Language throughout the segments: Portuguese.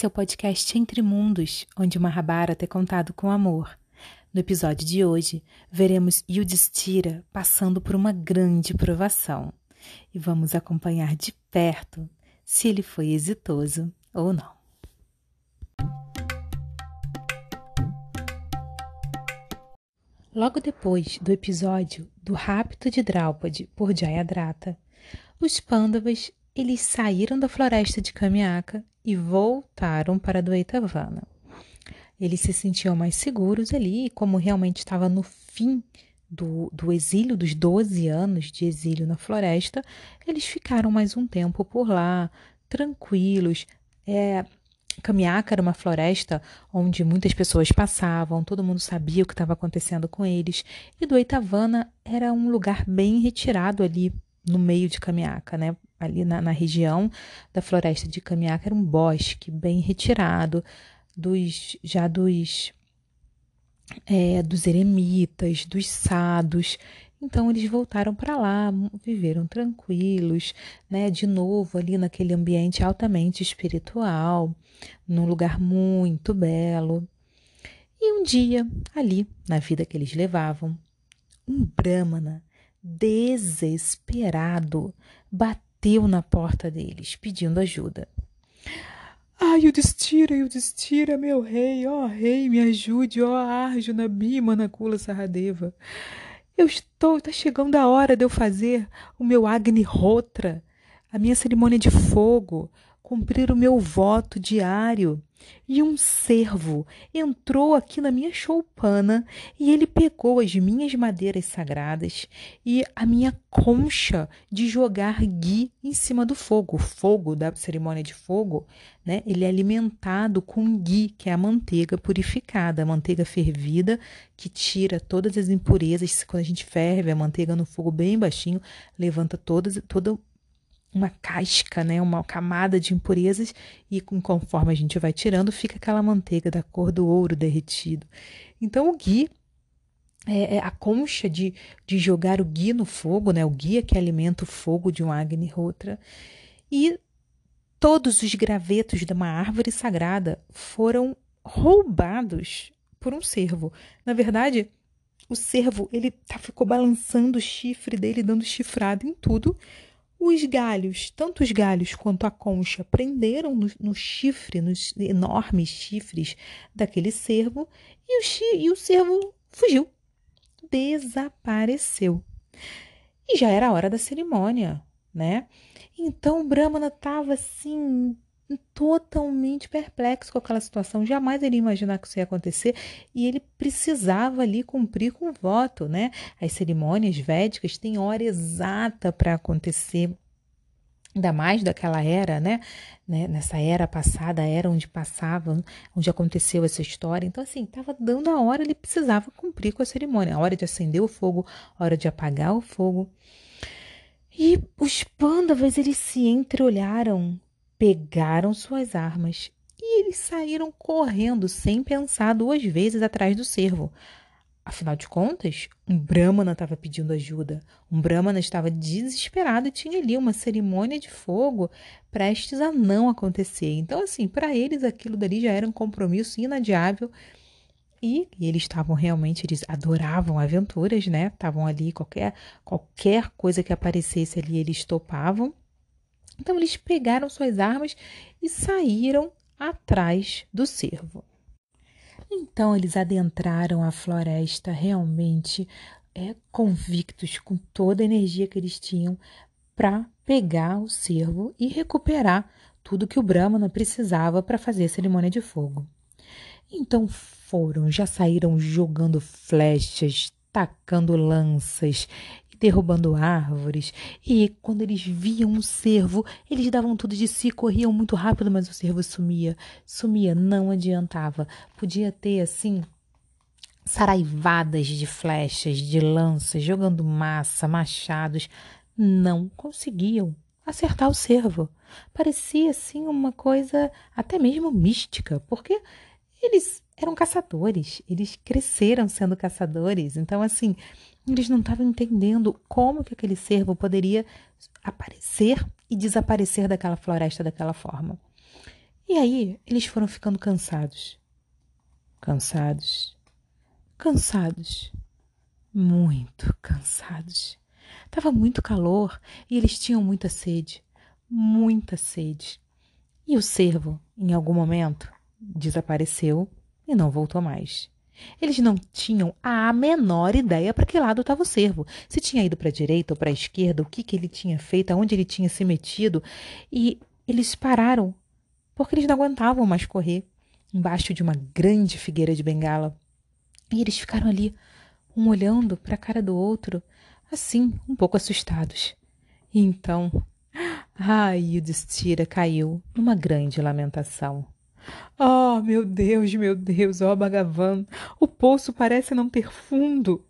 Esse é o podcast Entre Mundos, onde o Mahabharata é contado com amor. No episódio de hoje, veremos Yudhishthira passando por uma grande provação e vamos acompanhar de perto se ele foi exitoso ou não. Logo depois do episódio do rapto de Draupadi por Jayadratha, os Pandavas eles saíram da floresta de Kamiaka e voltaram para Dvaitavana. Eles se sentiam mais seguros ali, como realmente estava no fim do, do exílio, dos 12 anos de exílio na floresta, eles ficaram mais um tempo por lá, tranquilos. É, Kamiaka era uma floresta onde muitas pessoas passavam, todo mundo sabia o que estava acontecendo com eles, e Dvaitavana era um lugar bem retirado ali no meio de Kamiaka, né? ali na, na região da floresta de Camiaca era um bosque bem retirado dos já dos é, dos eremitas, dos sados. Então eles voltaram para lá, viveram tranquilos, né? De novo ali naquele ambiente altamente espiritual, num lugar muito belo. E um dia, ali na vida que eles levavam, um brahmana desesperado bateu na porta deles, pedindo ajuda. Ai, o destira, o destira, meu rei, ó rei, me ajude, ó Arjuna, Bhima, Kula Saradeva. Eu estou, está chegando a hora de eu fazer o meu Agni Rotra, a minha cerimônia de fogo, cumprir o meu voto diário. E um servo entrou aqui na minha choupana e ele pegou as minhas madeiras sagradas e a minha concha de jogar gui em cima do fogo. O fogo da cerimônia de fogo, né? Ele é alimentado com gui, que é a manteiga purificada, a manteiga fervida que tira todas as impurezas. Quando a gente ferve a manteiga no fogo bem baixinho, levanta todas, toda uma casca, né, uma camada de impurezas e conforme a gente vai tirando, fica aquela manteiga da cor do ouro derretido. Então o gui é, é a concha de, de jogar o gui no fogo, né, o gui é que alimenta o fogo de um Agnihotra e todos os gravetos de uma árvore sagrada foram roubados por um cervo. Na verdade, o cervo ele tá, ficou balançando o chifre dele, dando chifrada em tudo os galhos, tanto os galhos quanto a concha, prenderam no, no chifre, nos enormes chifres daquele cervo, e o, e o cervo fugiu, desapareceu. E já era a hora da cerimônia, né? Então o Brahmana estava assim totalmente perplexo com aquela situação. Jamais ele ia imaginar que isso ia acontecer e ele precisava ali cumprir com o voto, né? As cerimônias védicas têm hora exata para acontecer. Ainda mais daquela era, né? né? Nessa era passada, a era onde passava, onde aconteceu essa história. Então, assim, estava dando a hora, ele precisava cumprir com a cerimônia. A hora de acender o fogo, a hora de apagar o fogo. E os pândavas, eles se entreolharam pegaram suas armas e eles saíram correndo sem pensar duas vezes atrás do cervo. Afinal de contas, um Brahmana estava pedindo ajuda. Um Brahmana estava desesperado e tinha ali uma cerimônia de fogo prestes a não acontecer. Então, assim, para eles aquilo dali já era um compromisso inadiável. E, e, eles estavam realmente, eles adoravam aventuras, né? Estavam ali, qualquer, qualquer coisa que aparecesse ali, eles topavam. Então eles pegaram suas armas e saíram atrás do cervo. Então eles adentraram a floresta realmente é, convictos com toda a energia que eles tinham para pegar o cervo e recuperar tudo que o Brahmana precisava para fazer a cerimônia de fogo. Então foram, já saíram jogando flechas, tacando lanças derrubando árvores. E quando eles viam um cervo, eles davam tudo de si, corriam muito rápido, mas o cervo sumia. Sumia, não adiantava. Podia ter assim saraivadas de flechas, de lanças, jogando massa, machados, não conseguiam acertar o cervo. Parecia assim uma coisa até mesmo mística, porque eles eram caçadores, eles cresceram sendo caçadores. Então assim, eles não estavam entendendo como que aquele cervo poderia aparecer e desaparecer daquela floresta daquela forma. E aí eles foram ficando cansados. Cansados. Cansados. Muito cansados. Tava muito calor e eles tinham muita sede. Muita sede. E o cervo, em algum momento, desapareceu e não voltou mais. Eles não tinham a menor ideia para que lado estava o cervo. Se tinha ido para a direita ou para a esquerda, o que, que ele tinha feito, aonde ele tinha se metido. E eles pararam, porque eles não aguentavam mais correr, embaixo de uma grande figueira de bengala. E eles ficaram ali, um olhando para a cara do outro, assim, um pouco assustados. E então, ai, o Destira caiu numa grande lamentação. Oh, meu Deus, meu Deus, ó oh, Bhagavan, o poço parece não ter fundo.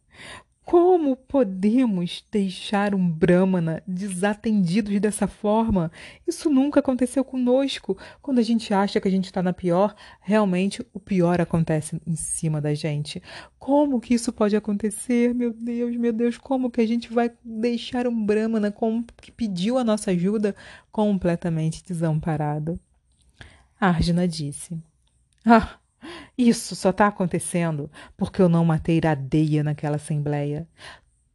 Como podemos deixar um Brahmana desatendidos dessa forma? Isso nunca aconteceu conosco. Quando a gente acha que a gente está na pior, realmente o pior acontece em cima da gente. Como que isso pode acontecer? Meu Deus, meu Deus, como que a gente vai deixar um Brahmana que pediu a nossa ajuda completamente desamparado? Arjuna disse: Ah, isso só está acontecendo porque eu não matei Iradeia naquela assembleia.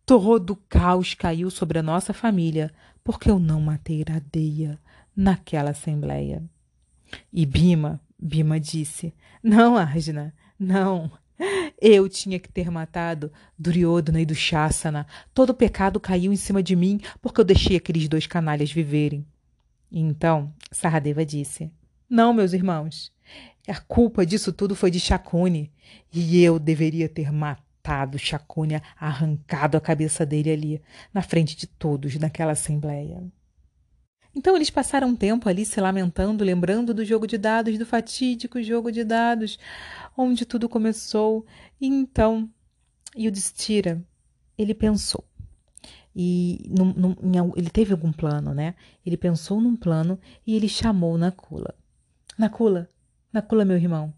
Todo o caos caiu sobre a nossa família porque eu não matei Iradeia naquela assembleia. E Bima, Bima disse: Não, Arjuna, não. Eu tinha que ter matado Duryodhana e Dushasana. Todo o pecado caiu em cima de mim porque eu deixei aqueles dois canalhas viverem. então Saradeva disse: não, meus irmãos. A culpa disso tudo foi de Chacune. E eu deveria ter matado Chacune, arrancado a cabeça dele ali, na frente de todos, naquela assembleia. Então eles passaram um tempo ali se lamentando, lembrando do jogo de dados, do fatídico jogo de dados, onde tudo começou. E então, Yudhishthira, ele pensou. E num, num, ele teve algum plano, né? Ele pensou num plano e ele chamou Nakula. Nakula, Nakula, meu irmão,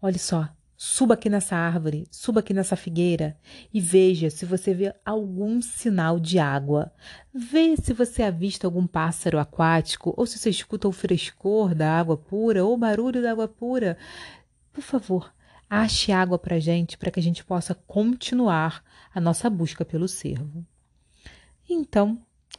olhe só, suba aqui nessa árvore, suba aqui nessa figueira e veja se você vê algum sinal de água. Vê se você avista algum pássaro aquático ou se você escuta o frescor da água pura ou o barulho da água pura. Por favor, ache água para gente, para que a gente possa continuar a nossa busca pelo cervo. Então,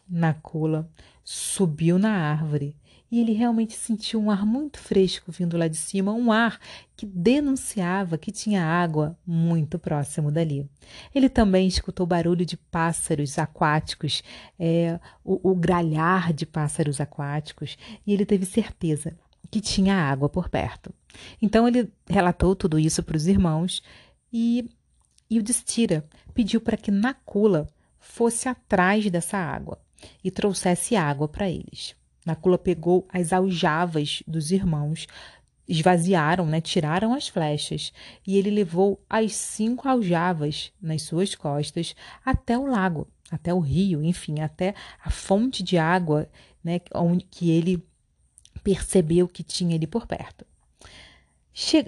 Nakula subiu na árvore e ele realmente sentiu um ar muito fresco vindo lá de cima, um ar que denunciava que tinha água muito próximo dali. Ele também escutou barulho de pássaros aquáticos, é, o, o gralhar de pássaros aquáticos, e ele teve certeza que tinha água por perto. Então ele relatou tudo isso para os irmãos e, e o Destira pediu para que Nakula fosse atrás dessa água e trouxesse água para eles. Nakula pegou as aljavas dos irmãos, esvaziaram, né, tiraram as flechas, e ele levou as cinco aljavas nas suas costas até o lago, até o rio, enfim, até a fonte de água, né, onde que ele percebeu que tinha ali por perto.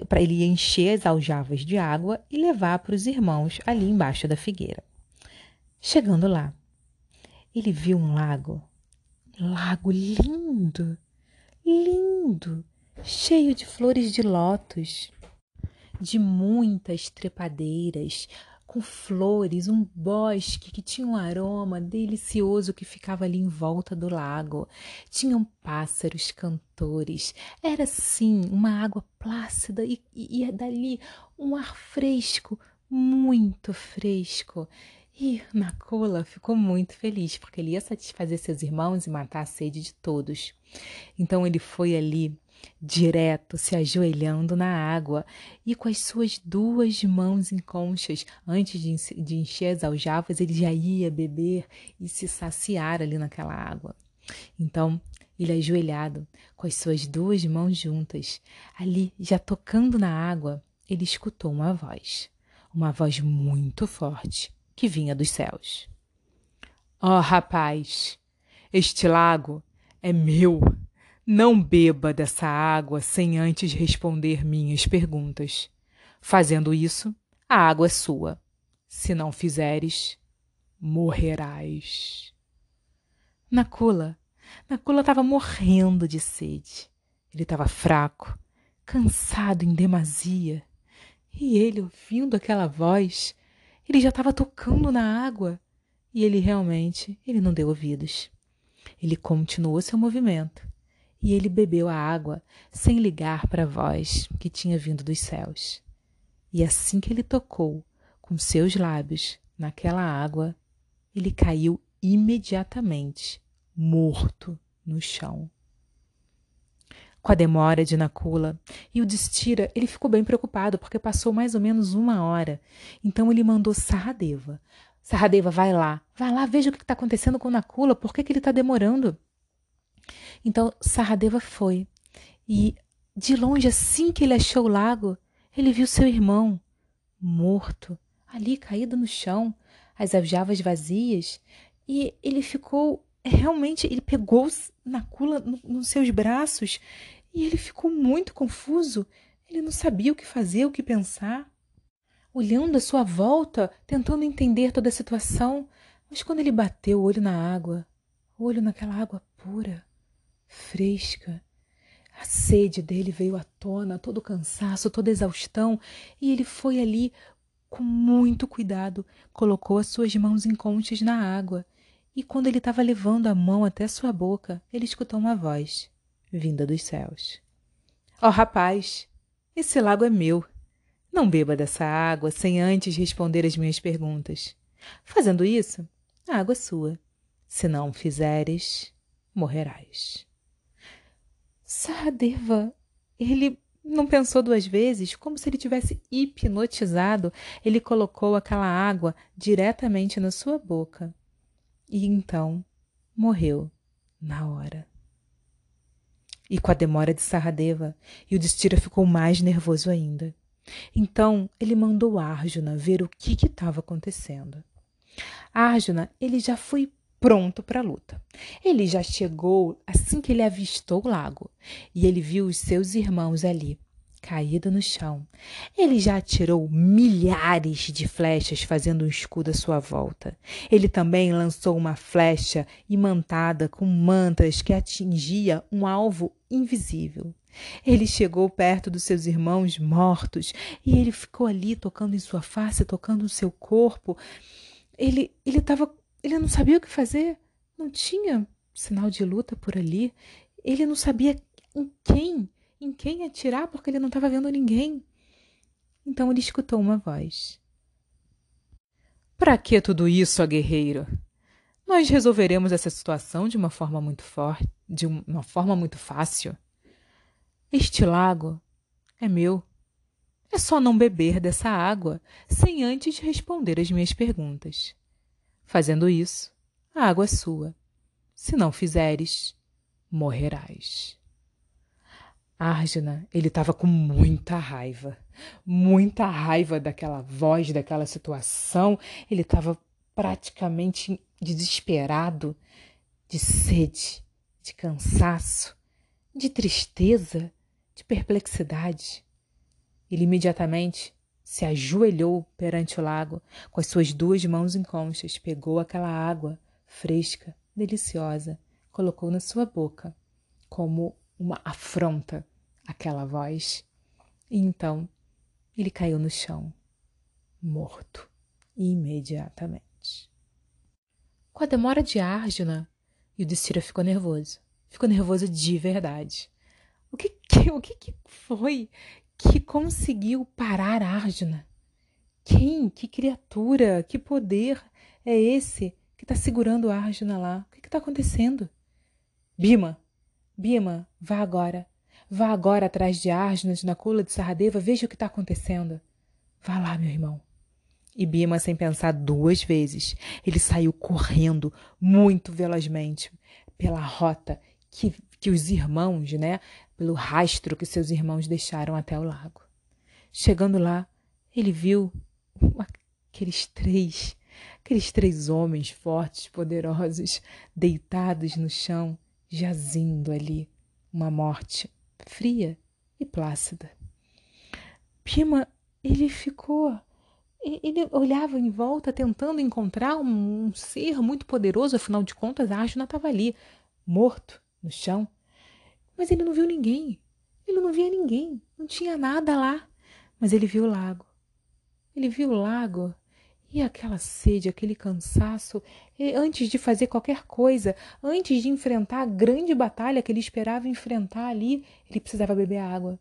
Para ele encher as aljavas de água e levar para os irmãos ali embaixo da figueira. Chegando lá, ele viu um lago lago lindo, lindo, cheio de flores de lótus, de muitas trepadeiras, com flores, um bosque que tinha um aroma delicioso que ficava ali em volta do lago. Tinham pássaros cantores. Era sim uma água plácida e, e, e dali um ar fresco, muito fresco. E Nakula ficou muito feliz, porque ele ia satisfazer seus irmãos e matar a sede de todos. Então ele foi ali, direto, se ajoelhando na água e com as suas duas mãos em conchas, antes de, de encher as aljavas, ele já ia beber e se saciar ali naquela água. Então, ele ajoelhado, com as suas duas mãos juntas, ali já tocando na água, ele escutou uma voz, uma voz muito forte que vinha dos céus. Oh, rapaz, este lago é meu. Não beba dessa água sem antes responder minhas perguntas. Fazendo isso, a água é sua. Se não fizeres, morrerás. Nakula, Nakula estava morrendo de sede. Ele estava fraco, cansado em demasia. E ele, ouvindo aquela voz, ele já estava tocando na água. E ele realmente, ele não deu ouvidos. Ele continuou seu movimento. E ele bebeu a água sem ligar para a voz que tinha vindo dos céus. E assim que ele tocou com seus lábios naquela água, ele caiu imediatamente, morto no chão. Com a demora de Nakula e o Destira, ele ficou bem preocupado porque passou mais ou menos uma hora. Então ele mandou Saradeva. Saradeva, vai lá, vai lá, veja o que está acontecendo com Nakula, por que, que ele está demorando? Então Saradeva foi e de longe, assim que ele achou o lago, ele viu seu irmão morto, ali caído no chão, as aljavas vazias, e ele ficou realmente, ele pegou Nakula no, nos seus braços e ele ficou muito confuso. Ele não sabia o que fazer, o que pensar. Olhando à sua volta, tentando entender toda a situação, mas quando ele bateu o olho na água, o olho naquela água pura, fresca, a sede dele veio à tona, todo o cansaço, toda a exaustão, e ele foi ali com muito cuidado, colocou as suas mãos inconscientes na água e quando ele estava levando a mão até sua boca, ele escutou uma voz, vinda dos céus. Ó oh, rapaz, esse lago é meu. Não beba dessa água sem antes responder as minhas perguntas. Fazendo isso, a água é sua. Se não fizeres, morrerás. Saradeva, ele não pensou duas vezes, como se ele tivesse hipnotizado, ele colocou aquela água diretamente na sua boca e então morreu na hora. E com a demora de Saradeva, Yudhishthira ficou mais nervoso ainda. Então ele mandou Arjuna ver o que estava acontecendo. Arjuna, ele já foi pronto para a luta. Ele já chegou assim que ele avistou o lago e ele viu os seus irmãos ali, caído no chão. Ele já atirou milhares de flechas fazendo um escudo à sua volta. Ele também lançou uma flecha imantada com mantas que atingia um alvo invisível. Ele chegou perto dos seus irmãos mortos e ele ficou ali tocando em sua face, tocando no seu corpo. Ele ele estava ele não sabia o que fazer, não tinha sinal de luta por ali. Ele não sabia em quem em quem atirar porque ele não estava vendo ninguém. Então ele escutou uma voz. Para que tudo isso, guerreiro? Nós resolveremos essa situação de uma forma muito forte, de uma forma muito fácil. Este lago é meu. É só não beber dessa água sem antes responder as minhas perguntas. Fazendo isso, a água é sua. Se não fizeres, morrerás. Arjuna, ele estava com muita raiva, muita raiva daquela voz, daquela situação. Ele estava praticamente desesperado, de sede, de cansaço, de tristeza, de perplexidade. Ele imediatamente se ajoelhou perante o lago, com as suas duas mãos em conchas, pegou aquela água fresca, deliciosa, colocou na sua boca, como uma afronta àquela voz. E então ele caiu no chão, morto, imediatamente. Com a demora de Arjuna, Yudhishthira ficou nervoso. Ficou nervoso de verdade. O que, que, o que, que foi que conseguiu parar Arjuna? Quem? Que criatura? Que poder é esse que está segurando Arjuna lá? O que está acontecendo? Bima, Bima, vá agora. Vá agora atrás de Arjuna, de Nakula, de Saradeva, veja o que está acontecendo. Vá lá, meu irmão. E Bima, sem pensar duas vezes, ele saiu correndo muito velozmente pela rota que, que os irmãos, né, pelo rastro que seus irmãos deixaram até o lago. Chegando lá, ele viu aqueles três, aqueles três homens fortes, poderosos, deitados no chão, jazindo ali, uma morte fria e plácida. Pima, ele ficou. Ele olhava em volta tentando encontrar um, um ser muito poderoso, afinal de contas, a Arjuna estava ali, morto, no chão. Mas ele não viu ninguém. Ele não via ninguém, não tinha nada lá, mas ele viu o lago. Ele viu o lago e aquela sede, aquele cansaço, antes de fazer qualquer coisa, antes de enfrentar a grande batalha que ele esperava enfrentar ali, ele precisava beber água.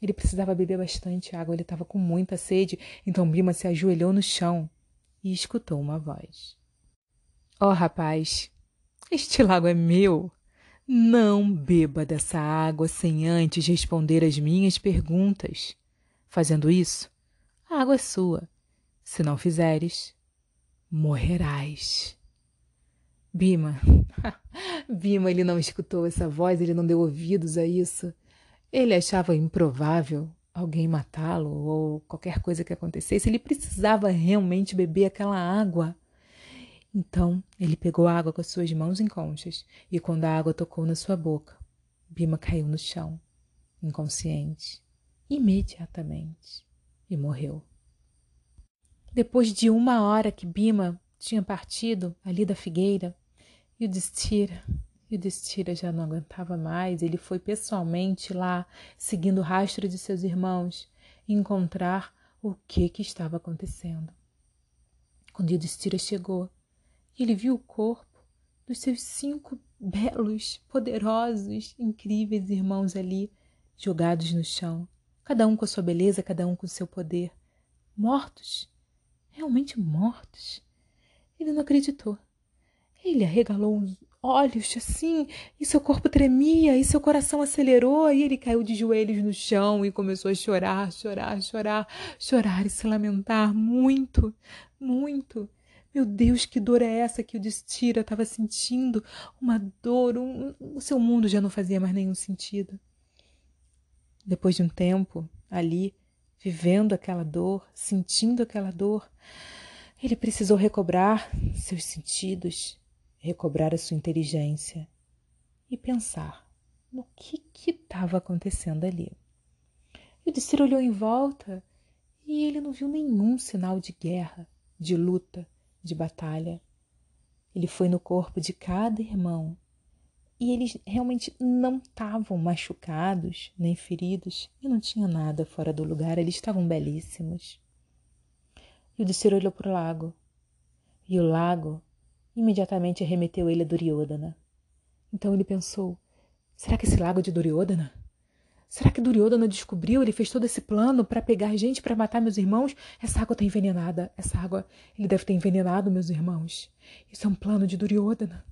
Ele precisava beber bastante água, ele estava com muita sede, então Bima se ajoelhou no chão e escutou uma voz. Ó oh, rapaz, este lago é meu. Não beba dessa água sem antes responder as minhas perguntas. Fazendo isso, a água é sua. Se não fizeres, morrerás. Bima. Bima, ele não escutou essa voz, ele não deu ouvidos a isso. Ele achava improvável alguém matá-lo ou qualquer coisa que acontecesse. Ele precisava realmente beber aquela água. Então ele pegou a água com as suas mãos em conchas e, quando a água tocou na sua boca, Bima caiu no chão, inconsciente, imediatamente, e morreu. Depois de uma hora que Bima tinha partido ali da figueira, e o Destira e o Destira já não aguentava mais. Ele foi pessoalmente lá, seguindo o rastro de seus irmãos, encontrar o que, que estava acontecendo. Quando o Destira chegou, ele viu o corpo dos seus cinco belos, poderosos, incríveis irmãos ali, jogados no chão, cada um com a sua beleza, cada um com o seu poder, mortos, realmente mortos. Ele não acreditou. Ele arregalou olhos assim, e seu corpo tremia, e seu coração acelerou, e ele caiu de joelhos no chão e começou a chorar, chorar, chorar, chorar e se lamentar muito, muito. Meu Deus, que dor é essa que o Destira estava sentindo? Uma dor, um, o seu mundo já não fazia mais nenhum sentido. Depois de um tempo ali, vivendo aquela dor, sentindo aquela dor, ele precisou recobrar seus sentidos, recobrar a sua inteligência e pensar no que estava acontecendo ali. E o Destiro olhou em volta e ele não viu nenhum sinal de guerra, de luta, de batalha. Ele foi no corpo de cada irmão e eles realmente não estavam machucados nem feridos e não tinha nada fora do lugar, eles estavam belíssimos. E o Destiro olhou para o lago e o lago imediatamente remeteu ele a Duryodhana. Então ele pensou: será que esse lago é de Duryodhana? Será que Duryodhana descobriu? Ele fez todo esse plano para pegar gente para matar meus irmãos? Essa água está envenenada. Essa água, ele deve ter envenenado meus irmãos. Isso é um plano de Duryodhana.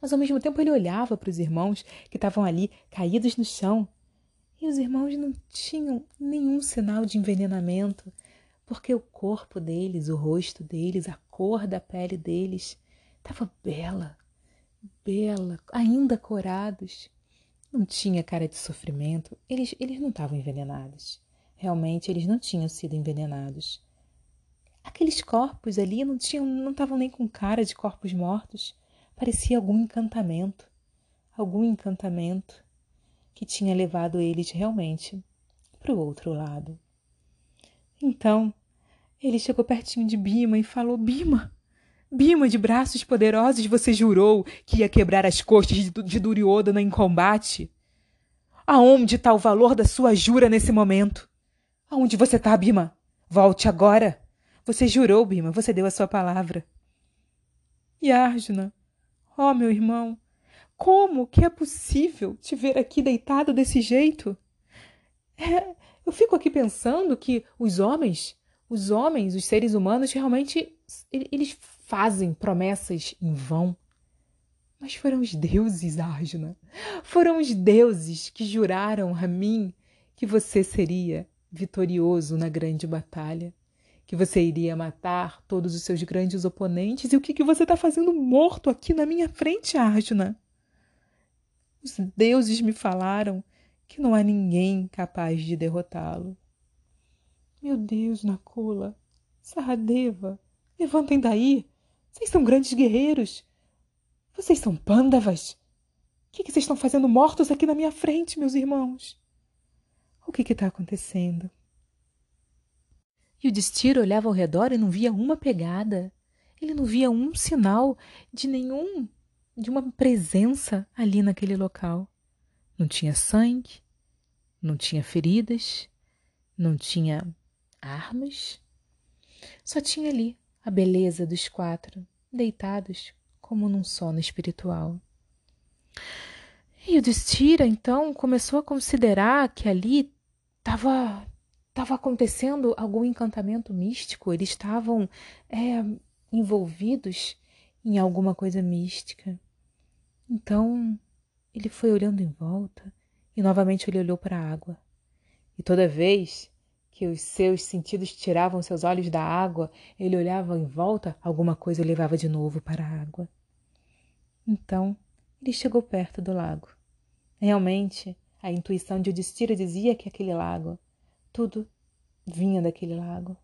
Mas ao mesmo tempo ele olhava para os irmãos que estavam ali caídos no chão. E os irmãos não tinham nenhum sinal de envenenamento, porque o corpo deles, o rosto deles, a cor da pele deles estava bela, bela, ainda corados. Não tinha cara de sofrimento. Eles, eles não estavam envenenados. Realmente, eles não tinham sido envenenados. Aqueles corpos ali não tinham, não estavam nem com cara de corpos mortos. Parecia algum encantamento, algum encantamento que tinha levado eles realmente para o outro lado. Então, ele chegou pertinho de Bima e falou: Bima, Bima de braços poderosos, você jurou que ia quebrar as costas de Duryodhana em combate? Aonde está o valor da sua jura nesse momento? Aonde você está, Bima? Volte agora. Você jurou, Bima, você deu a sua palavra. E Arjuna, oh, meu irmão, como que é possível te ver aqui deitado desse jeito? É, eu fico aqui pensando que os homens os homens, os seres humanos, realmente eles fazem promessas em vão. Mas foram os deuses, Arjuna. Foram os deuses que juraram a mim que você seria vitorioso na grande batalha, que você iria matar todos os seus grandes oponentes. E o que, que você está fazendo morto aqui na minha frente, Arjuna? Os deuses me falaram que não há ninguém capaz de derrotá-lo. Meu Deus, Nakula, Saradeva, levantem daí. Vocês são grandes guerreiros. Vocês são pândavas. O que, que vocês estão fazendo mortos aqui na minha frente, meus irmãos? O que está acontecendo? E o Destiro olhava ao redor e não via uma pegada. Ele não via um sinal de nenhum, de uma presença ali naquele local. Não tinha sangue, não tinha feridas, não tinha armas, só tinha ali a beleza dos quatro, deitados como num sono espiritual. E o Destira, então, começou a considerar que ali estava estava acontecendo algum encantamento místico, eles estavam é, envolvidos em alguma coisa mística. Então ele foi olhando em volta e novamente ele olhou para a água. E toda vez que os seus sentidos tiravam seus olhos da água, ele olhava em volta, alguma coisa o levava de novo para a água. Então ele chegou perto do lago. Realmente, a intuição de Odistira dizia que aquele lago, tudo vinha daquele lago.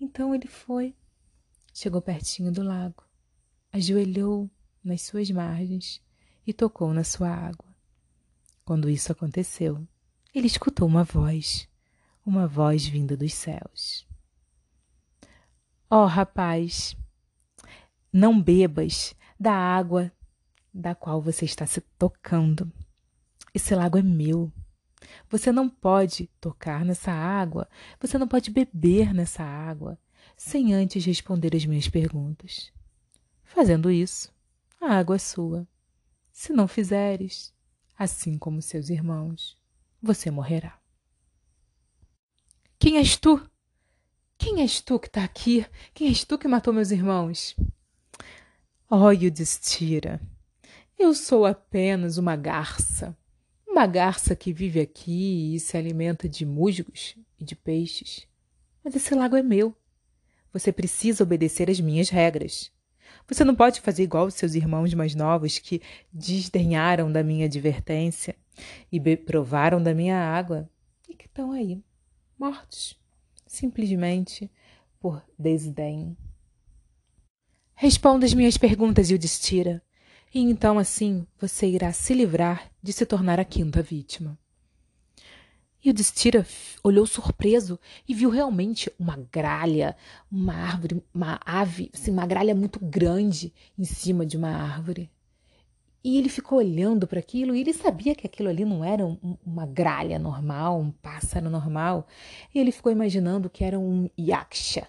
Então ele foi, chegou pertinho do lago, ajoelhou nas suas margens e tocou na sua água. Quando isso aconteceu, ele escutou uma voz, uma voz vinda dos céus. Ó oh, rapaz, não bebas da água da qual você está se tocando. Esse lago é meu. Você não pode tocar nessa água, você não pode beber nessa água sem antes responder as minhas perguntas. Fazendo isso, a água é sua. Se não fizeres, assim como seus irmãos, você morrerá. Quem és tu? Quem és tu que está aqui? Quem és tu que matou meus irmãos? Oh, Yudhishthira, eu sou apenas uma garça. Uma garça que vive aqui e se alimenta de musgos e de peixes. Mas esse lago é meu. Você precisa obedecer às minhas regras. Você não pode fazer igual os seus irmãos mais novos que desdenharam da minha advertência e provaram da minha água e que estão aí, mortos, simplesmente por desdém. Responda as minhas perguntas, Yudhishthira, e então assim você irá se livrar de se tornar a quinta vítima. E o Destira olhou surpreso e viu realmente uma gralha, uma árvore, uma ave, assim, uma gralha muito grande em cima de uma árvore. E ele ficou olhando para aquilo e ele sabia que aquilo ali não era um, uma gralha normal, um pássaro normal. E ele ficou imaginando que era um yaksha,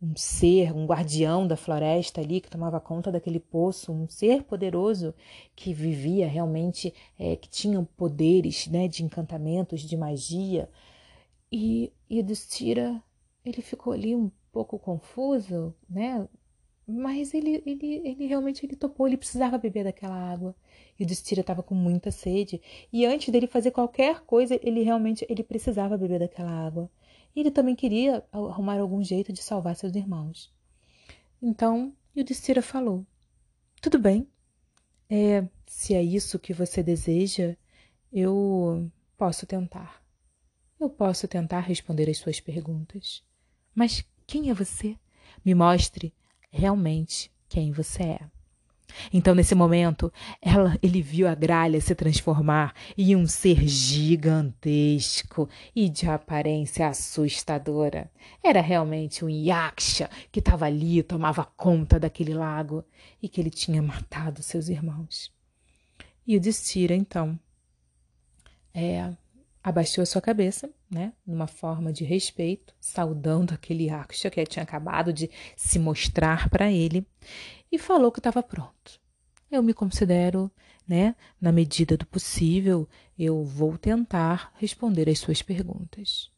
um ser, um guardião da floresta ali que tomava conta daquele poço, um ser poderoso que vivia realmente, é, que tinha poderes né, de encantamentos, de magia. E, Destira, ele ficou ali um pouco confuso, né? Mas ele, ele, ele realmente ele topou, ele precisava beber daquela água. E o Destira estava com muita sede. E antes dele fazer qualquer coisa, ele realmente ele precisava beber daquela água. Ele também queria arrumar algum jeito de salvar seus irmãos. Então, Yudhishthira falou: Tudo bem, é, se é isso que você deseja, eu posso tentar. Eu posso tentar responder as suas perguntas. Mas quem é você? Me mostre realmente quem você é. Então, nesse momento, ela, ele viu a gralha se transformar em um ser gigantesco e de aparência assustadora. Era realmente um Yaksha que estava ali, tomava conta daquele lago e que ele tinha matado seus irmãos. E o Destira, então, é, abaixou a sua cabeça, né, numa forma de respeito, saudando aquele Yaksha que tinha acabado de se mostrar para ele e falou que estava pronto. Eu me considero, né, na medida do possível, eu vou tentar responder as suas perguntas.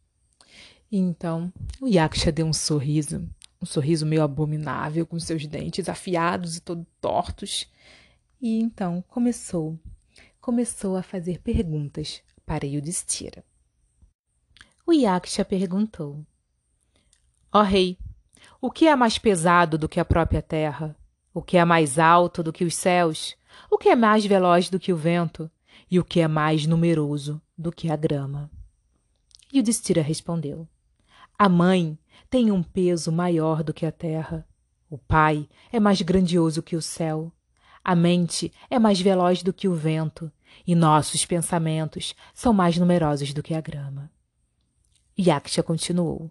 Então, o Yaksha deu um sorriso, um sorriso meio abominável, com seus dentes afiados e todo tortos, e então começou, começou a fazer perguntas para Yudhishthira. O Yaksha perguntou: Ó oh, rei, o que é mais pesado do que a própria terra? O que é mais alto do que os céus? O que é mais veloz do que o vento? E o que é mais numeroso do que a grama? E o Destira respondeu: A mãe tem um peso maior do que a terra. O pai é mais grandioso que o céu. A mente é mais veloz do que o vento, e nossos pensamentos são mais numerosos do que a grama. Yaksha continuou: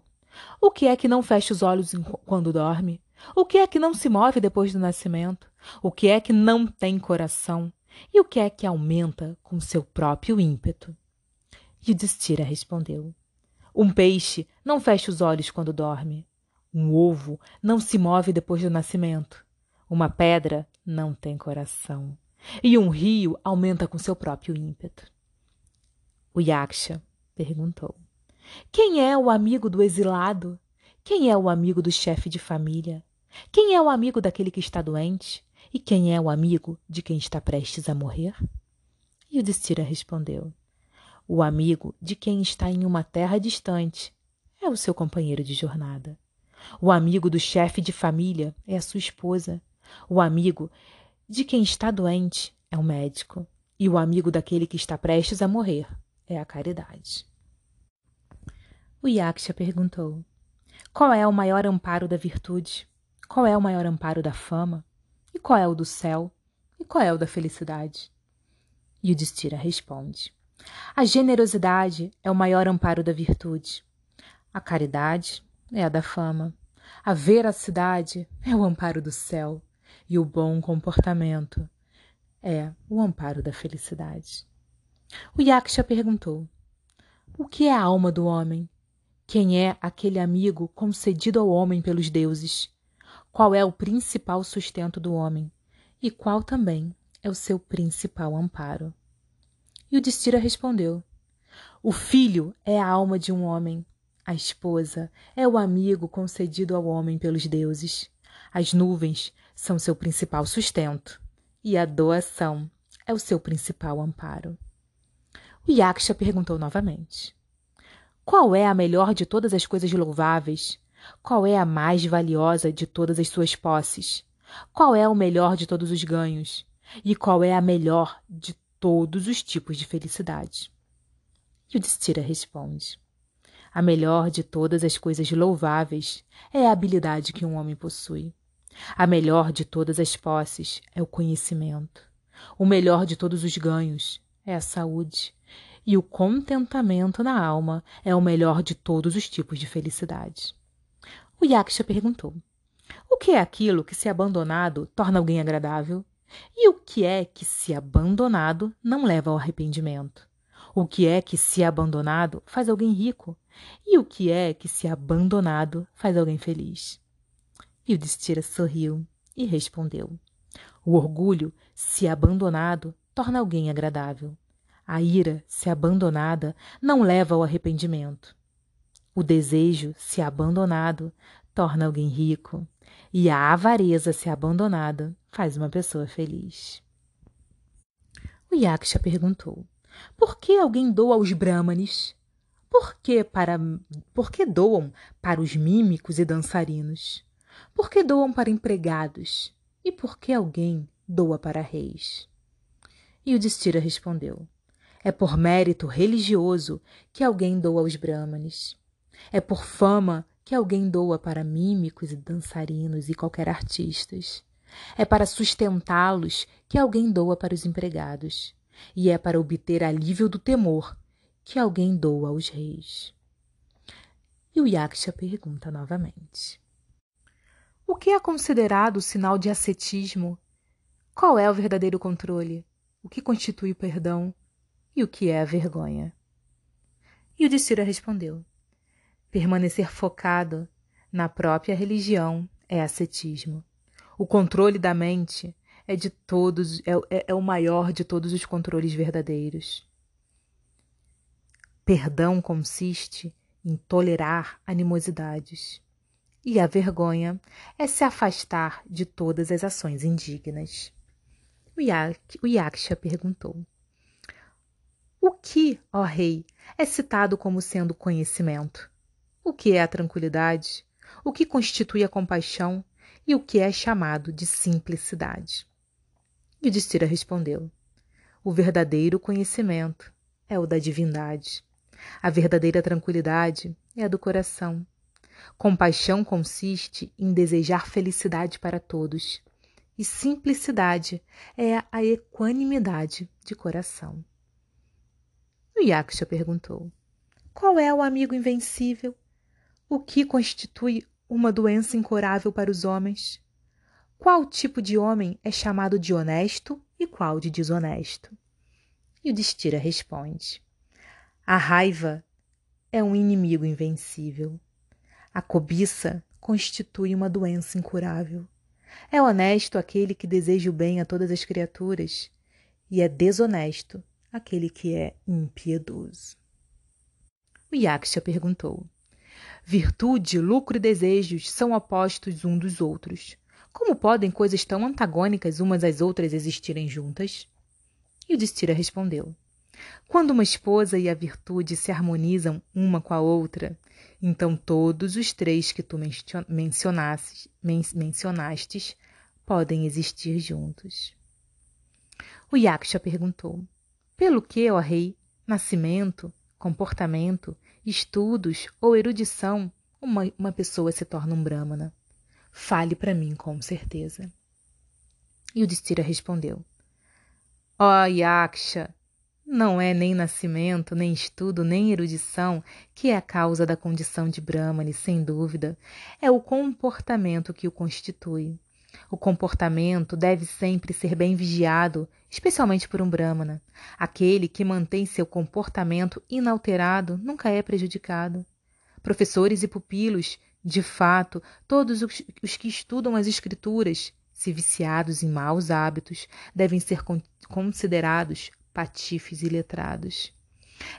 O que é que não fecha os olhos quando dorme? O que é que não se move depois do nascimento? O que é que não tem coração? E o que é que aumenta com seu próprio ímpeto? Yudhishthira respondeu: Um peixe não fecha os olhos quando dorme. Um ovo não se move depois do nascimento. Uma pedra não tem coração. E um rio aumenta com seu próprio ímpeto. O Yaksha perguntou: Quem é o amigo do exilado? Quem é o amigo do chefe de família? Quem é o amigo daquele que está doente? E quem é o amigo de quem está prestes a morrer? E o Destira respondeu: O amigo de quem está em uma terra distante é o seu companheiro de jornada. O amigo do chefe de família é a sua esposa. O amigo de quem está doente é o médico. E o amigo daquele que está prestes a morrer é a caridade. O Yaksha perguntou: Qual é o maior amparo da virtude? Qual é o maior amparo da fama? E qual é o do céu? E qual é o da felicidade? E o Destira responde: A generosidade é o maior amparo da virtude. A caridade é a da fama. A veracidade é o amparo do céu. E o bom comportamento é o amparo da felicidade. O Yaksha perguntou: O que é a alma do homem? Quem é aquele amigo concedido ao homem pelos deuses? qual é o principal sustento do homem e qual também é o seu principal amparo. E o Destira respondeu: O filho é a alma de um homem, a esposa é o amigo concedido ao homem pelos deuses, as nuvens são seu principal sustento e a doação é o seu principal amparo. O Yaksha perguntou novamente: Qual é a melhor de todas as coisas louváveis qual é a mais valiosa de todas as suas posses? Qual é o melhor de todos os ganhos? E qual é a melhor de todos os tipos de felicidade? Yudhishthira responde: A melhor de todas as coisas louváveis é a habilidade que um homem possui. A melhor de todas as posses é o conhecimento. O melhor de todos os ganhos é a saúde. E o contentamento na alma é o melhor de todos os tipos de felicidade. O Yaksha perguntou: O que é aquilo que, se abandonado, torna alguém agradável? E o que é que, se abandonado, não leva ao arrependimento? O que é que, se abandonado, faz alguém rico? E o que é que, se abandonado, faz alguém feliz? E o Destira sorriu e respondeu: O orgulho, se abandonado, torna alguém agradável. A ira, se abandonada, não leva ao arrependimento. O desejo, se abandonado, torna alguém rico, e a avareza, se abandonada, faz uma pessoa feliz. O Yaksha perguntou: Por que alguém doa aos brahmanes? Por que, para, por que doam para os mímicos e dançarinos? Por que doam para empregados? E por que alguém doa para reis? E o Destira respondeu: É por mérito religioso que alguém doa aos brahmanes. É por fama que alguém doa para mímicos e dançarinos e qualquer artistas. É para sustentá-los que alguém doa para os empregados. E é para obter alívio do temor que alguém doa aos reis. E o Yaksha pergunta novamente: O que é considerado sinal de ascetismo? Qual é o verdadeiro controle? O que constitui o perdão? E o que é a vergonha? E o Dissira respondeu: Permanecer focado na própria religião é ascetismo. O controle da mente é de todos é, é, é o maior de todos os controles verdadeiros. Perdão consiste em tolerar animosidades. E a vergonha é se afastar de todas as ações indignas. O, Yak, o Yaksha perguntou: O que, ó rei, é citado como sendo conhecimento? O que é a tranquilidade? O que constitui a compaixão? E o que é chamado de simplicidade? Yudhishthira respondeu: O verdadeiro conhecimento é o da divindade. A verdadeira tranquilidade é a do coração. Compaixão consiste em desejar felicidade para todos, e simplicidade é a equanimidade de coração. O Yaksha perguntou: Qual é o amigo invencível? O que constitui uma doença incurável para os homens? Qual tipo de homem é chamado de honesto e qual de desonesto? E o Destira responde: A raiva é um inimigo invencível. A cobiça constitui uma doença incurável. É honesto aquele que deseja o bem a todas as criaturas, e é desonesto aquele que é impiedoso. O Yaksha perguntou: Virtude, lucro e desejos são opostos um dos outros. Como podem coisas tão antagônicas umas às outras existirem juntas? E o Destira respondeu: Quando uma esposa e a virtude se harmonizam uma com a outra, então todos os três que tu mencionastes, men mencionastes podem existir juntos. O Yaksha perguntou: Pelo que, ó rei, nascimento, comportamento, estudos ou erudição, uma, uma pessoa se torna um brahmana? Fale para mim com certeza. E o Distira respondeu: Ó Yaksha, não é nem nascimento, nem estudo, nem erudição que é a causa da condição de Brahmani, sem dúvida. É o comportamento que o constitui. O comportamento deve sempre ser bem vigiado, especialmente por um Brahmana. Aquele que mantém seu comportamento inalterado nunca é prejudicado. Professores e pupilos de fato, todos os que estudam as Escrituras, se viciados em maus hábitos, devem ser considerados patifes e letrados.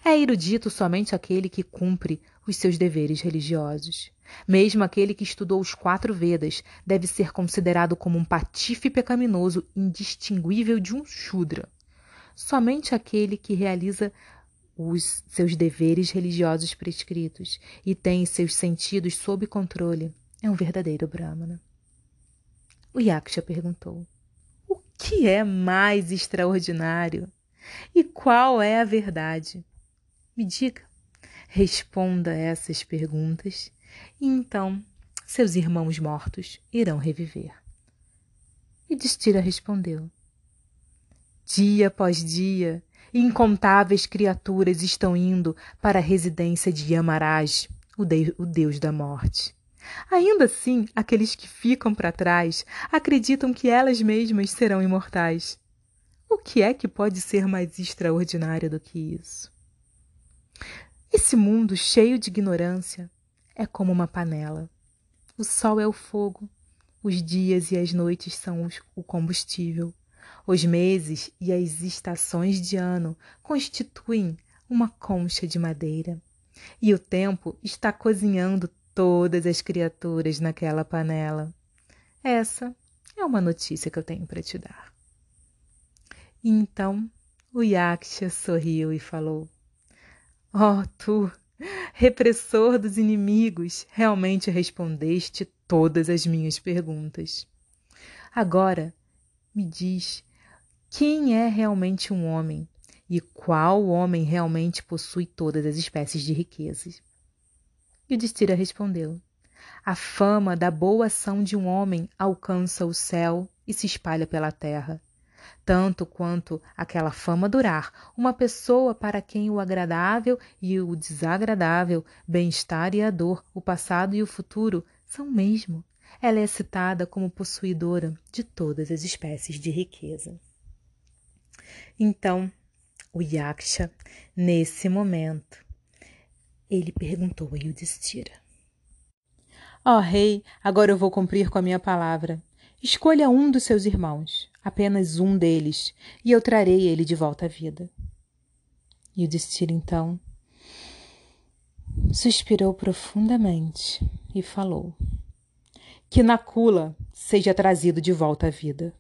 É erudito somente aquele que cumpre os seus deveres religiosos. Mesmo aquele que estudou os quatro Vedas deve ser considerado como um patife pecaminoso indistinguível de um Shudra. Somente aquele que realiza os seus deveres religiosos prescritos e tem seus sentidos sob controle, é um verdadeiro Brahmana. O Yaksha perguntou: O que é mais extraordinário? E qual é a verdade? Me diga. Responda essas perguntas e então seus irmãos mortos irão reviver. E Destira respondeu: Dia após dia, Incontáveis criaturas estão indo para a residência de Yamaraj, o, de o deus da morte. Ainda assim, aqueles que ficam para trás acreditam que elas mesmas serão imortais. O que é que pode ser mais extraordinário do que isso? Esse mundo cheio de ignorância é como uma panela. O sol é o fogo, os dias e as noites são o combustível. Os meses e as estações de ano constituem uma concha de madeira. E o tempo está cozinhando todas as criaturas naquela panela. Essa é uma notícia que eu tenho para te dar. Então o Yaksha sorriu e falou: Oh, tu, repressor dos inimigos, realmente respondeste todas as minhas perguntas. Agora me diz quem é realmente um homem e qual homem realmente possui todas as espécies de riquezas. E o Destira respondeu: A fama da boa ação de um homem alcança o céu e se espalha pela terra. Tanto quanto aquela fama durar, uma pessoa para quem o agradável e o desagradável, bem-estar e a dor, o passado e o futuro são o mesmo. Ela é citada como possuidora de todas as espécies de riqueza. Então, o Yaksha, nesse momento, ele perguntou a Yudhishthira. Ó oh, rei, agora eu vou cumprir com a minha palavra. Escolha um dos seus irmãos, apenas um deles, e eu trarei ele de volta à vida. Yudhishthira, então, suspirou profundamente e falou: Que Nakula seja trazido de volta à vida.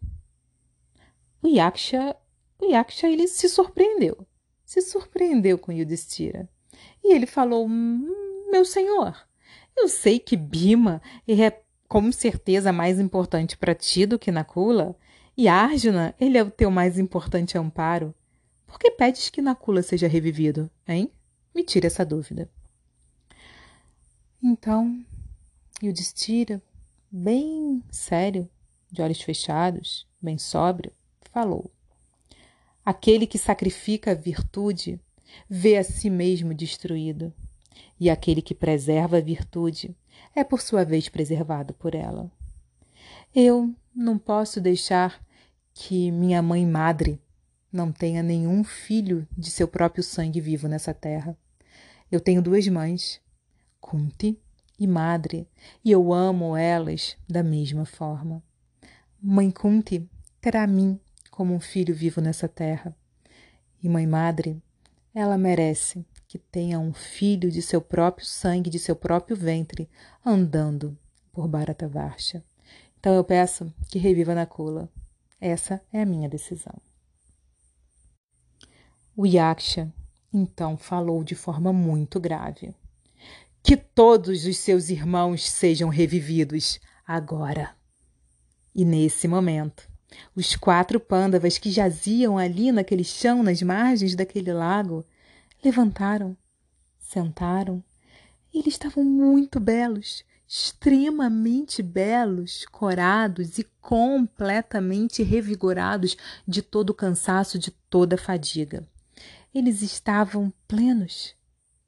O Yaksha o Yaksha ele se surpreendeu. Se surpreendeu com Yudhishthira. E ele falou: hum, Meu senhor, eu sei que Bima é com certeza mais importante para ti do que Nakula, e Arjuna, ele é o teu mais importante amparo. Por que pedes que Nakula seja revivido, hein? Me tira essa dúvida. Então, Yudhishthira, bem sério, de olhos fechados, bem sóbrio, falou: Aquele que sacrifica a virtude vê a si mesmo destruído, e aquele que preserva a virtude é por sua vez preservado por ela. Eu não posso deixar que minha mãe madre não tenha nenhum filho de seu próprio sangue vivo nessa terra. Eu tenho duas mães, Kunti e Madre, e eu amo elas da mesma forma. Mãe Kunti terá mim como um filho vivo nessa terra. E Mãe Madre, ela merece que tenha um filho de seu próprio sangue, de seu próprio ventre, andando por Bharatavarsha. Então eu peço que reviva Nakula. Essa é a minha decisão. O Yaksha então falou de forma muito grave. Que todos os seus irmãos sejam revividos agora. E nesse momento, os quatro pândavas que jaziam ali naquele chão, nas margens daquele lago, levantaram, sentaram. Eles estavam muito belos, extremamente belos, corados e completamente revigorados de todo o cansaço, de toda a fadiga. Eles estavam plenos,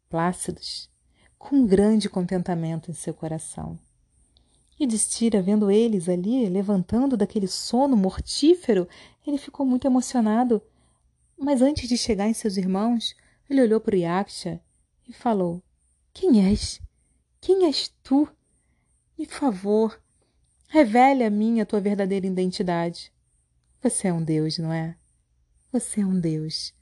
plácidos, com um grande contentamento em seu coração. E Destira, vendo eles ali, levantando daquele sono mortífero, ele ficou muito emocionado. Mas antes de chegar em seus irmãos, ele olhou para Yaksha e falou: Quem és? Quem és tu? Me favor, revele a mim a tua verdadeira identidade. Você é um Deus, não é? Você é um Deus.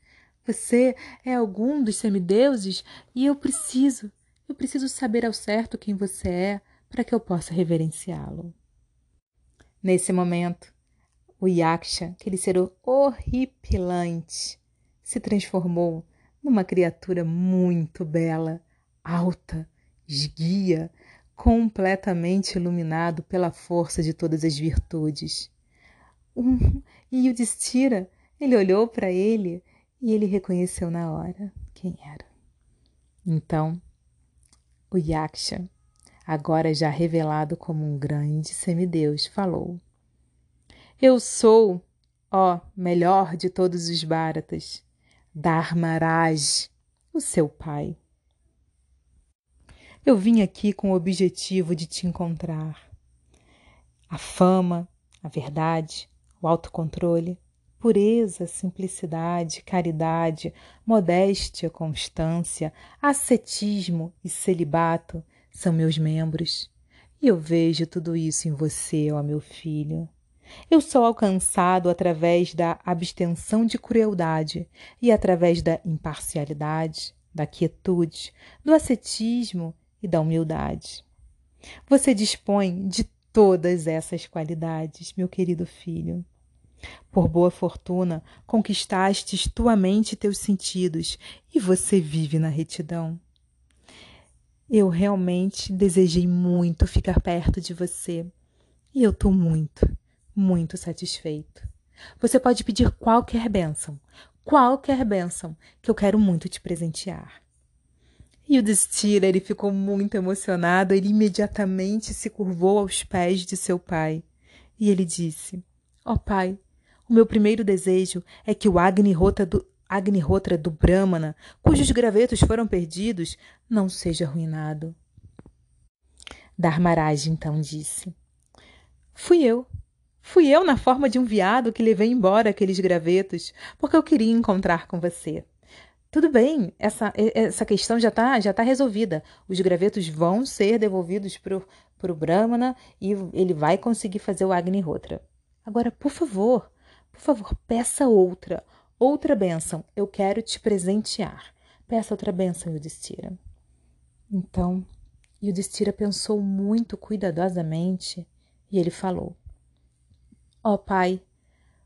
Você é algum dos semideuses e eu preciso, eu preciso saber ao certo quem você é para que eu possa reverenciá-lo. Nesse momento, o Yaksha, aquele ser horripilante, se transformou numa criatura muito bela, alta, esguia, completamente iluminado pela força de todas as virtudes. Um, e o Destira, ele olhou para ele e ele reconheceu na hora quem era. Então, o Yaksha, agora já revelado como um grande semideus, falou: Eu sou, ó melhor de todos os Bharatas, Dharmaraj, o seu pai. Eu vim aqui com o objetivo de te encontrar. A fama, a verdade, o autocontrole, pureza, simplicidade, caridade, modéstia, constância, ascetismo e celibato são meus membros. E eu vejo tudo isso em você, ó meu filho. Eu sou alcançado através da abstenção de crueldade e através da imparcialidade, da quietude, do ascetismo e da humildade. Você dispõe de todas essas qualidades, meu querido filho. Por boa fortuna, conquistastes tua mente e teus sentidos, e você vive na retidão. Eu realmente desejei muito ficar perto de você, e eu estou muito, muito satisfeito. Você pode pedir qualquer bênção, qualquer bênção, que eu quero muito te presentear. E o Destira, ele ficou muito emocionado, ele imediatamente se curvou aos pés de seu pai. E ele disse: Ó oh, pai, o meu primeiro desejo é que o Agnihotra do, Agnihotra do Brahmana, cujos gravetos foram perdidos, não seja arruinado. Dharmaraj então disse: Fui eu. Fui eu na forma de um viado que levei embora aqueles gravetos, porque eu queria encontrar com você. Tudo bem, essa, essa questão já está já tá resolvida. Os gravetos vão ser devolvidos para o Brahmana e ele vai conseguir fazer o Agnihotra. Agora, por favor, por favor, peça outra, outra bênção. Eu quero te presentear. Peça outra bênção, Yudhishthira. Então, Yudhishthira pensou muito cuidadosamente e ele falou: Ó oh, pai,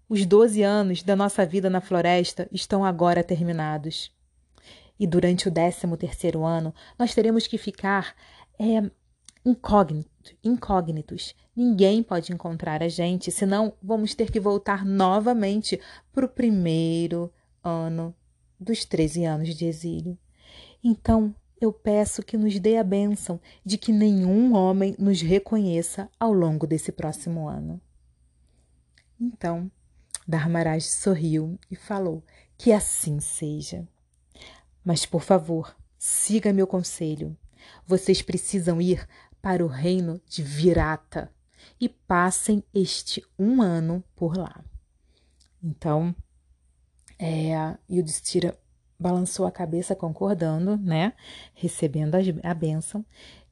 os doze anos da nossa vida na floresta estão agora terminados. E durante o décimo terceiro ano, nós teremos que ficar é, incógnito, incógnitos. Ninguém pode encontrar a gente, senão vamos ter que voltar novamente para o primeiro ano dos 13 anos de exílio. Então, eu peço que nos dê a bênção de que nenhum homem nos reconheça ao longo desse próximo ano. Então, Dharmaraj sorriu e falou: Que assim seja. Mas, por favor, siga meu conselho. Vocês precisam ir para o reino de Virata e passem este um ano por lá. Então, É, Yudhishthira balançou a cabeça concordando, né? Recebendo a bênção.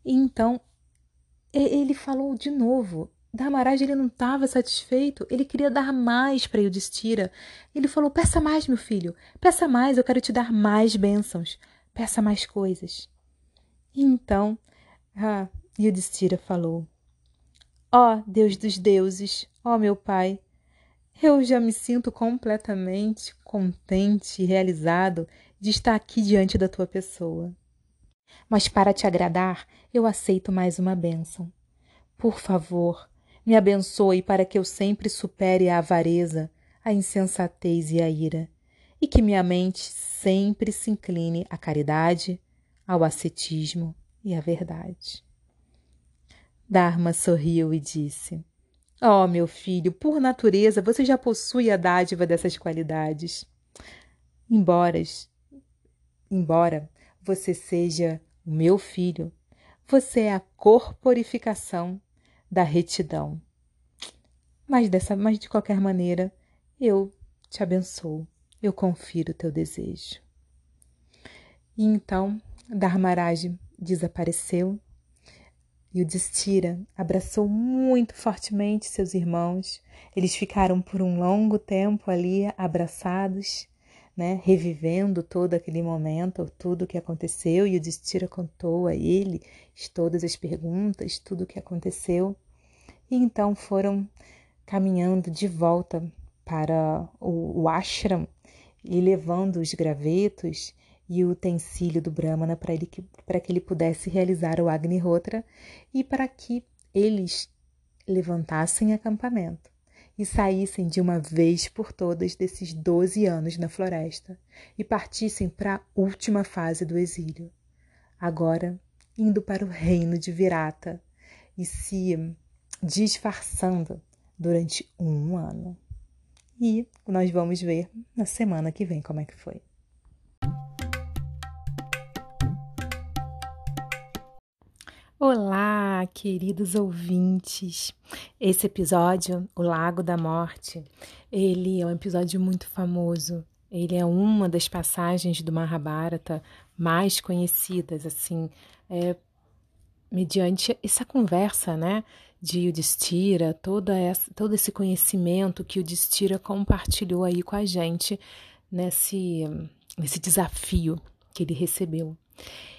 E então ele falou de novo. Dharmaraj ele não estava satisfeito, ele queria dar mais para Yudhishthira. Ele falou: "Peça mais, meu filho. Peça mais, eu quero te dar mais bênçãos. Peça mais coisas." E então, ah, Yudhishthira falou: Ó oh, Deus dos deuses, ó oh, meu Pai, eu já me sinto completamente contente e realizado de estar aqui diante da tua pessoa. Mas para te agradar, eu aceito mais uma bênção. Por favor, me abençoe para que eu sempre supere a avareza, a insensatez e a ira, e que minha mente sempre se incline à caridade, ao ascetismo e à verdade. Dharma sorriu e disse: Oh, meu filho, por natureza você já possui a dádiva dessas qualidades. Embora, embora você seja o meu filho, você é a corporificação da retidão. Mas dessa, mas de qualquer maneira, eu te abençoo. Eu confiro o teu desejo. E então Dharmaraj desapareceu e o Destira abraçou muito fortemente seus irmãos. Eles ficaram por um longo tempo ali abraçados, né, revivendo todo aquele momento, tudo o que aconteceu. E o Destira contou a ele todas as perguntas, tudo o que aconteceu. E então foram caminhando de volta para o, o ashram e levando os gravetos e o utensílio do Brahmana para ele para que ele pudesse realizar o Agnihotra e para que eles levantassem acampamento e saíssem de uma vez por todas desses doze anos na floresta e partissem para a última fase do exílio, agora indo para o reino de Virata. E se disfarçando durante um ano. E nós vamos ver na semana que vem como é que foi. Olá, queridos ouvintes. Esse episódio, O Lago da Morte, ele é um episódio muito famoso. Ele é uma das passagens do Mahabharata mais conhecidas, assim, é, mediante essa conversa, né, de Yudhishthira, toda essa, todo esse conhecimento que o Yudhishthira compartilhou aí com a gente nesse, nesse desafio que ele recebeu.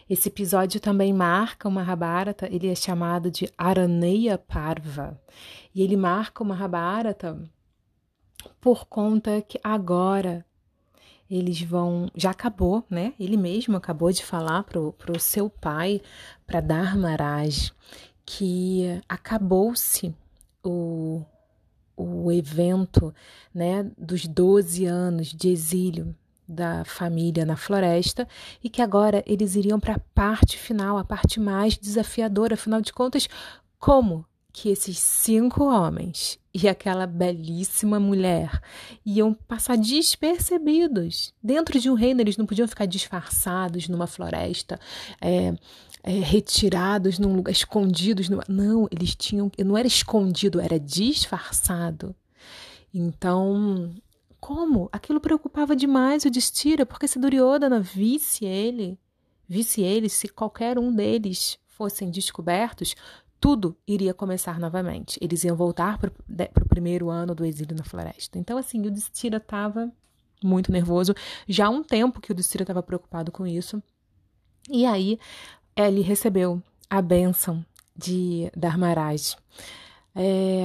Esse episódio também marca o Mahabharata, ele é chamado de Araneya Parva. E ele marca o Mahabharata por conta que agora eles vão. Já acabou, né? Ele mesmo acabou de falar para o seu pai, para Dharmaraj, que acabou-se o, o evento né, dos 12 anos de exílio da família na floresta e que agora eles iriam para a parte final, a parte mais desafiadora, afinal de contas, como que esses cinco homens e aquela belíssima mulher iam passar despercebidos dentro de um reino, eles não podiam ficar disfarçados numa floresta, é, é, retirados num lugar, escondidos. Numa... Não, eles tinham, não era escondido, era disfarçado. Então, como? Aquilo preocupava demais o Destira, porque se Duryodhana visse ele, visse ele, se qualquer um deles fossem descobertos, tudo iria começar novamente. Eles iam voltar para o primeiro ano do exílio na floresta. Então, assim, o Destira estava muito nervoso. Já há um tempo que o Destira estava preocupado com isso. E aí, ele recebeu a bênção de Dharmaraj. É,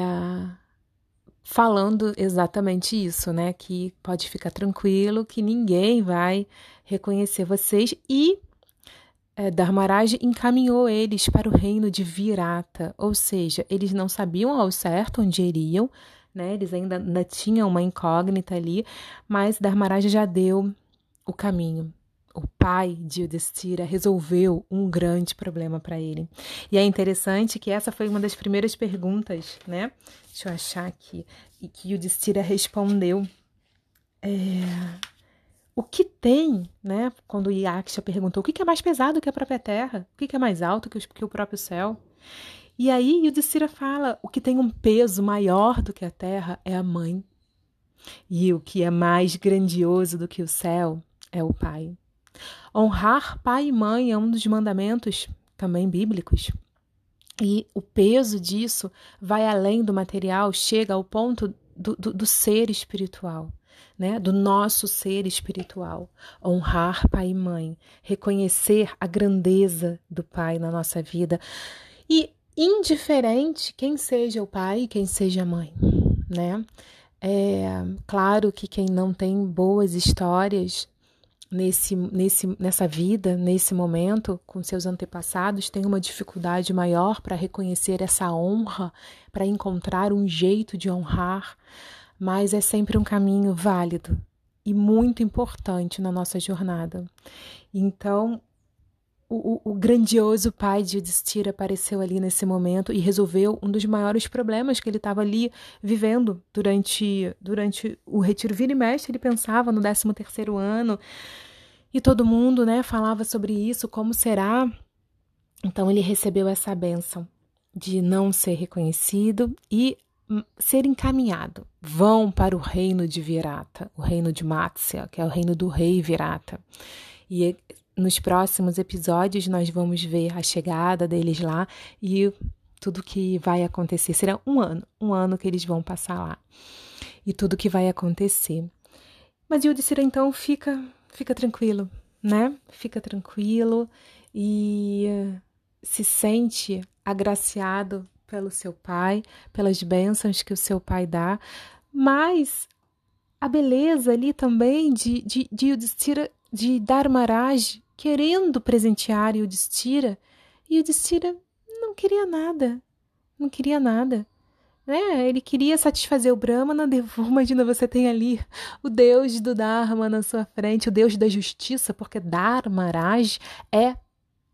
falando exatamente isso, né? Que pode ficar tranquilo, que ninguém vai reconhecer vocês e é, Dharmaraj encaminhou eles para o reino de Virata, ou seja, eles não sabiam ao certo onde iriam, né? Eles ainda, ainda tinham uma incógnita ali, mas Dharmaraj já deu o caminho o pai de Yudhishthira resolveu um grande problema para ele. E é interessante que essa foi uma das primeiras perguntas, né? Deixa eu achar aqui. E que Yudhishthira respondeu. É, o que tem, né? Quando Yaksha perguntou o que é mais pesado que a própria terra? O que é mais alto que o próprio céu? E aí Yudhishthira fala, o que tem um peso maior do que a terra é a mãe. E o que é mais grandioso do que o céu é o Pai. Honrar pai e mãe é um dos mandamentos também bíblicos. E o peso disso vai além do material, chega ao ponto do, do, do ser espiritual. Né, do nosso ser espiritual. Honrar pai e mãe, reconhecer a grandeza do pai na nossa vida. E indiferente quem seja o pai e quem seja a mãe, né? É claro que quem não tem boas histórias nesse, nesse, nessa vida, nesse momento, com seus antepassados, tem uma dificuldade maior para reconhecer essa honra, para encontrar um jeito de honrar, mas é sempre um caminho válido e muito importante na nossa jornada. Então, o, o, grandioso pai de Yudhishthira apareceu ali nesse momento e resolveu um dos maiores problemas que ele estava ali vivendo durante, durante o retiro. Vira e mexe, ele pensava no 13 terceiro ano e todo mundo né, falava sobre isso, como será? Então ele recebeu essa bênção de não ser reconhecido e hum, ser encaminhado. Vão para o reino de Virata, o reino de Matsya, que é o reino do rei Virata. E nos próximos episódios nós vamos ver a chegada deles lá e tudo que vai acontecer. Será um ano, um ano que eles vão passar lá. E tudo que vai acontecer. Mas Yudhishthira então fica, fica tranquilo, né? Fica tranquilo e se sente agraciado pelo seu pai, pelas bênçãos que o seu pai dá, mas a beleza ali também de, de, de Yudhishthira, de Dharmaraj, querendo presentear Yudhishthira, e Yudhishthira não queria nada, não queria nada. Né? Ele queria satisfazer o Brahmana, imagina você tem ali o Deus do Dharma na sua frente, o Deus da justiça, porque Dharmaraj é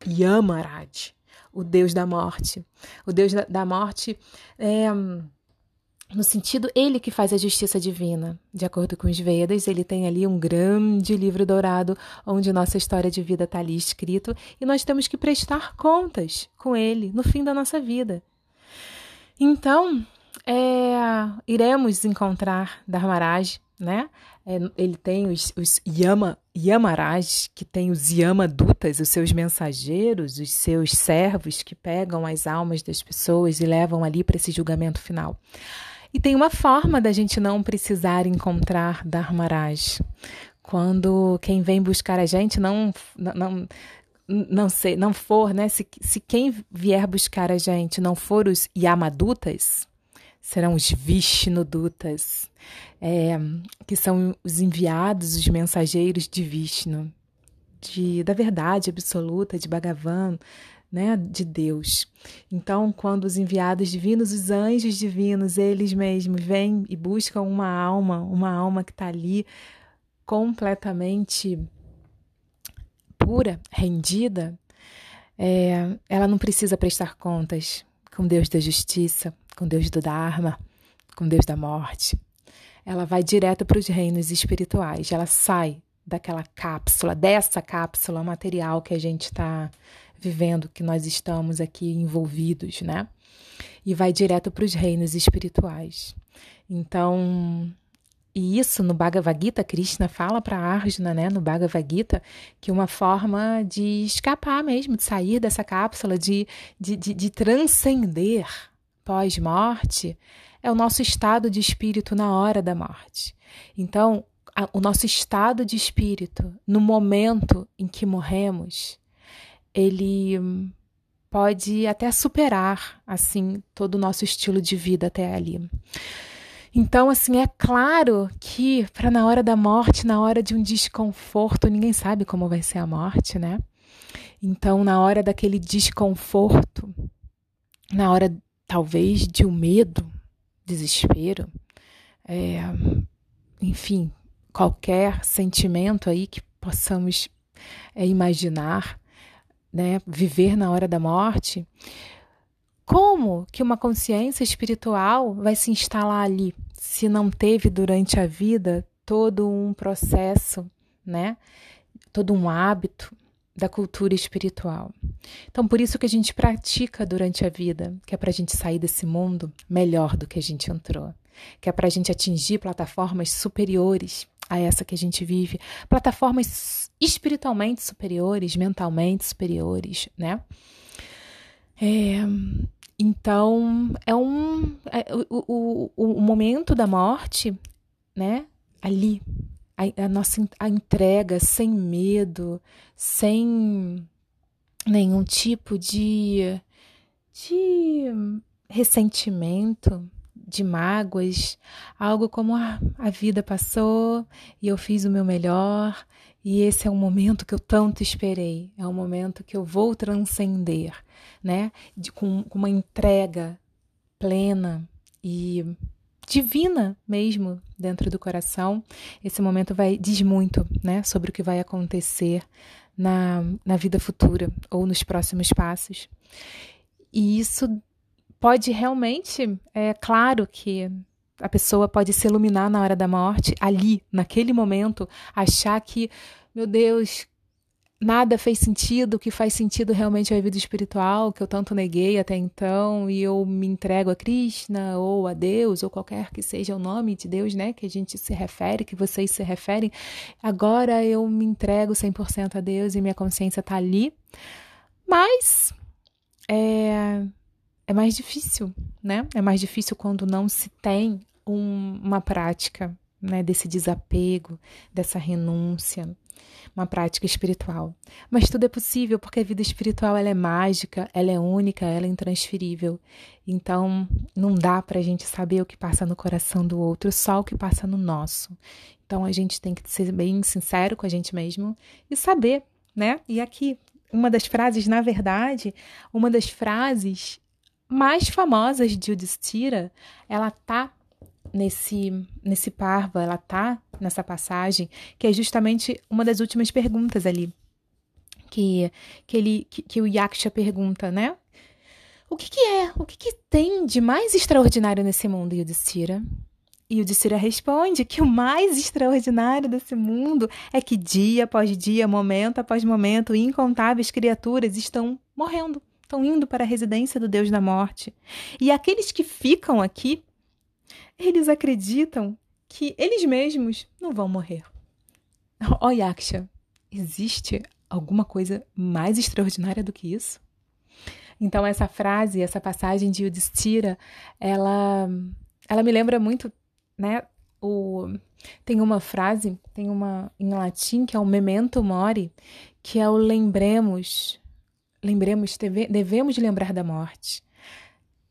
Yamaraj, o Deus da morte. O Deus da, da morte é no sentido ele que faz a justiça divina. De acordo com os Vedas, ele tem ali um grande livro dourado onde nossa história de vida está ali escrito e nós temos que prestar contas com ele no fim da nossa vida. Então, é, iremos encontrar Dharmaraj, né? É, ele tem os, os Yama, Yamaraj, que tem os Yamadutas, os seus mensageiros, os seus servos que pegam as almas das pessoas e levam ali para esse julgamento final. E tem uma forma da gente não precisar encontrar Dharmaraj. Quando quem vem buscar a gente não, não, não, sei, não for, né? Se, se quem vier buscar a gente não for os Yamadutas, serão os Vishnudutas, é, que são os enviados, os mensageiros de Vishnu, de, da verdade absoluta, de Bhagavan, né, de Deus. Então, quando os enviados divinos, os anjos divinos, eles mesmos vêm e buscam uma alma, uma alma que está ali completamente pura, rendida, é, ela não precisa prestar contas com Deus da justiça, com Deus do Dharma, com Deus da morte. Ela vai direto para os reinos espirituais, ela sai daquela cápsula, dessa cápsula material que a gente está vivendo, que nós estamos aqui envolvidos, né? E vai direto para os reinos espirituais. Então, e isso no Bhagavad Gita, Krishna fala para Arjuna, né, no Bhagavad Gita, que uma forma de escapar mesmo, de sair dessa cápsula, de, de, de, de transcender pós-morte, é o nosso estado de espírito na hora da morte. Então, a, o nosso estado de espírito no momento em que morremos ele pode até superar assim todo o nosso estilo de vida até ali. Então, assim, é claro que para na hora da morte, na hora de um desconforto, ninguém sabe como vai ser a morte, né? Então, na hora daquele desconforto, na hora talvez de um medo, desespero, é, enfim, qualquer sentimento aí que possamos é, imaginar, né, viver na hora da morte, como que uma consciência espiritual vai se instalar ali se não teve durante a vida todo um processo, né? Todo um hábito da cultura espiritual. Então, por isso que a gente pratica durante a vida, que é para a gente sair desse mundo melhor do que a gente entrou. que é para a gente atingir plataformas superiores a essa que a gente vive, plataformas espiritualmente superiores, mentalmente superiores, né? É, então, é um. É, o, o, o momento da morte, né? Ali, a, a nossa a entrega sem medo, sem nenhum tipo de, de ressentimento, de mágoas, algo como ah, a vida passou e eu fiz o meu melhor e esse é o momento que eu tanto esperei, é o momento que eu vou transcender, né? De, com, com uma entrega plena e divina mesmo dentro do coração. Esse momento vai diz muito, né, sobre o que vai acontecer na, na vida futura ou nos próximos passos. E isso pode realmente, é claro que a pessoa pode se iluminar na hora da morte, ali, naquele momento, achar que, meu Deus, nada fez sentido, o que faz sentido realmente é a vida espiritual, que eu tanto neguei até então, e eu me entrego a Krishna, ou a Deus, ou qualquer que seja o nome de Deus, né, que a gente se refere, que vocês se referem. Agora eu me entrego 100% a Deus e minha consciência está ali. Mas é, é mais difícil, né? É mais difícil quando não se tem um, uma prática né, desse desapego, dessa renúncia, uma prática espiritual. Mas tudo é possível porque a vida espiritual ela é mágica, ela é única, ela é intransferível. Então não dá para a gente saber o que passa no coração do outro, só o que passa no nosso. Então a gente tem que ser bem sincero com a gente mesmo e saber, né? E aqui uma das frases, na verdade, uma das frases mais famosas de Yudhishthira, ela tá nesse nesse parva, ela tá nessa passagem, que é justamente uma das últimas perguntas ali. Que que ele que, que o Yaksha pergunta, né? O que, que é? O que, que tem de mais extraordinário nesse mundo, Yudhishthira? E o responde que o mais extraordinário desse mundo é que dia após dia, momento após momento, incontáveis criaturas estão morrendo, estão indo para a residência do Deus da morte. E aqueles que ficam aqui, eles acreditam que eles mesmos não vão morrer. Ó oh, Yaksha, existe alguma coisa mais extraordinária do que isso? Então essa frase, essa passagem de Yudhishthira, ela ela me lembra muito né? O, tem uma frase, tem uma em latim que é o memento mori, que é o lembremos, lembremos, devemos lembrar da morte.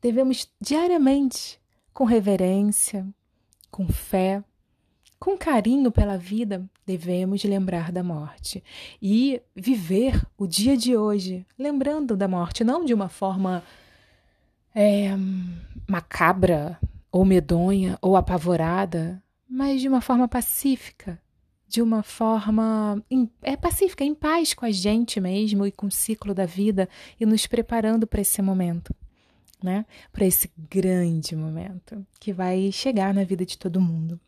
Devemos diariamente, com reverência, com fé, com carinho pela vida, devemos lembrar da morte e viver o dia de hoje lembrando da morte, não de uma forma é, macabra, ou medonha, ou apavorada, mas de uma forma pacífica, de uma forma é pacífica, em paz com a gente mesmo e com o ciclo da vida e nos preparando para esse momento, né? Para esse grande momento que vai chegar na vida de todo mundo.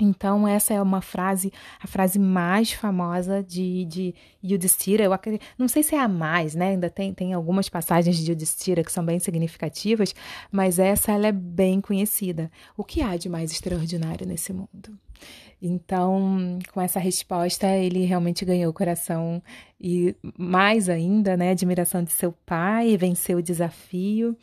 Então, essa é uma frase, a frase mais famosa de, de Yudhishthira. Eu acredito, não sei se é a mais, né? Ainda tem, tem algumas passagens de Yudhishthira que são bem significativas, mas essa ela é bem conhecida. O que há de mais extraordinário nesse mundo? Então, com essa resposta, ele realmente ganhou o coração e mais ainda, né, admiração de seu pai, venceu o desafio.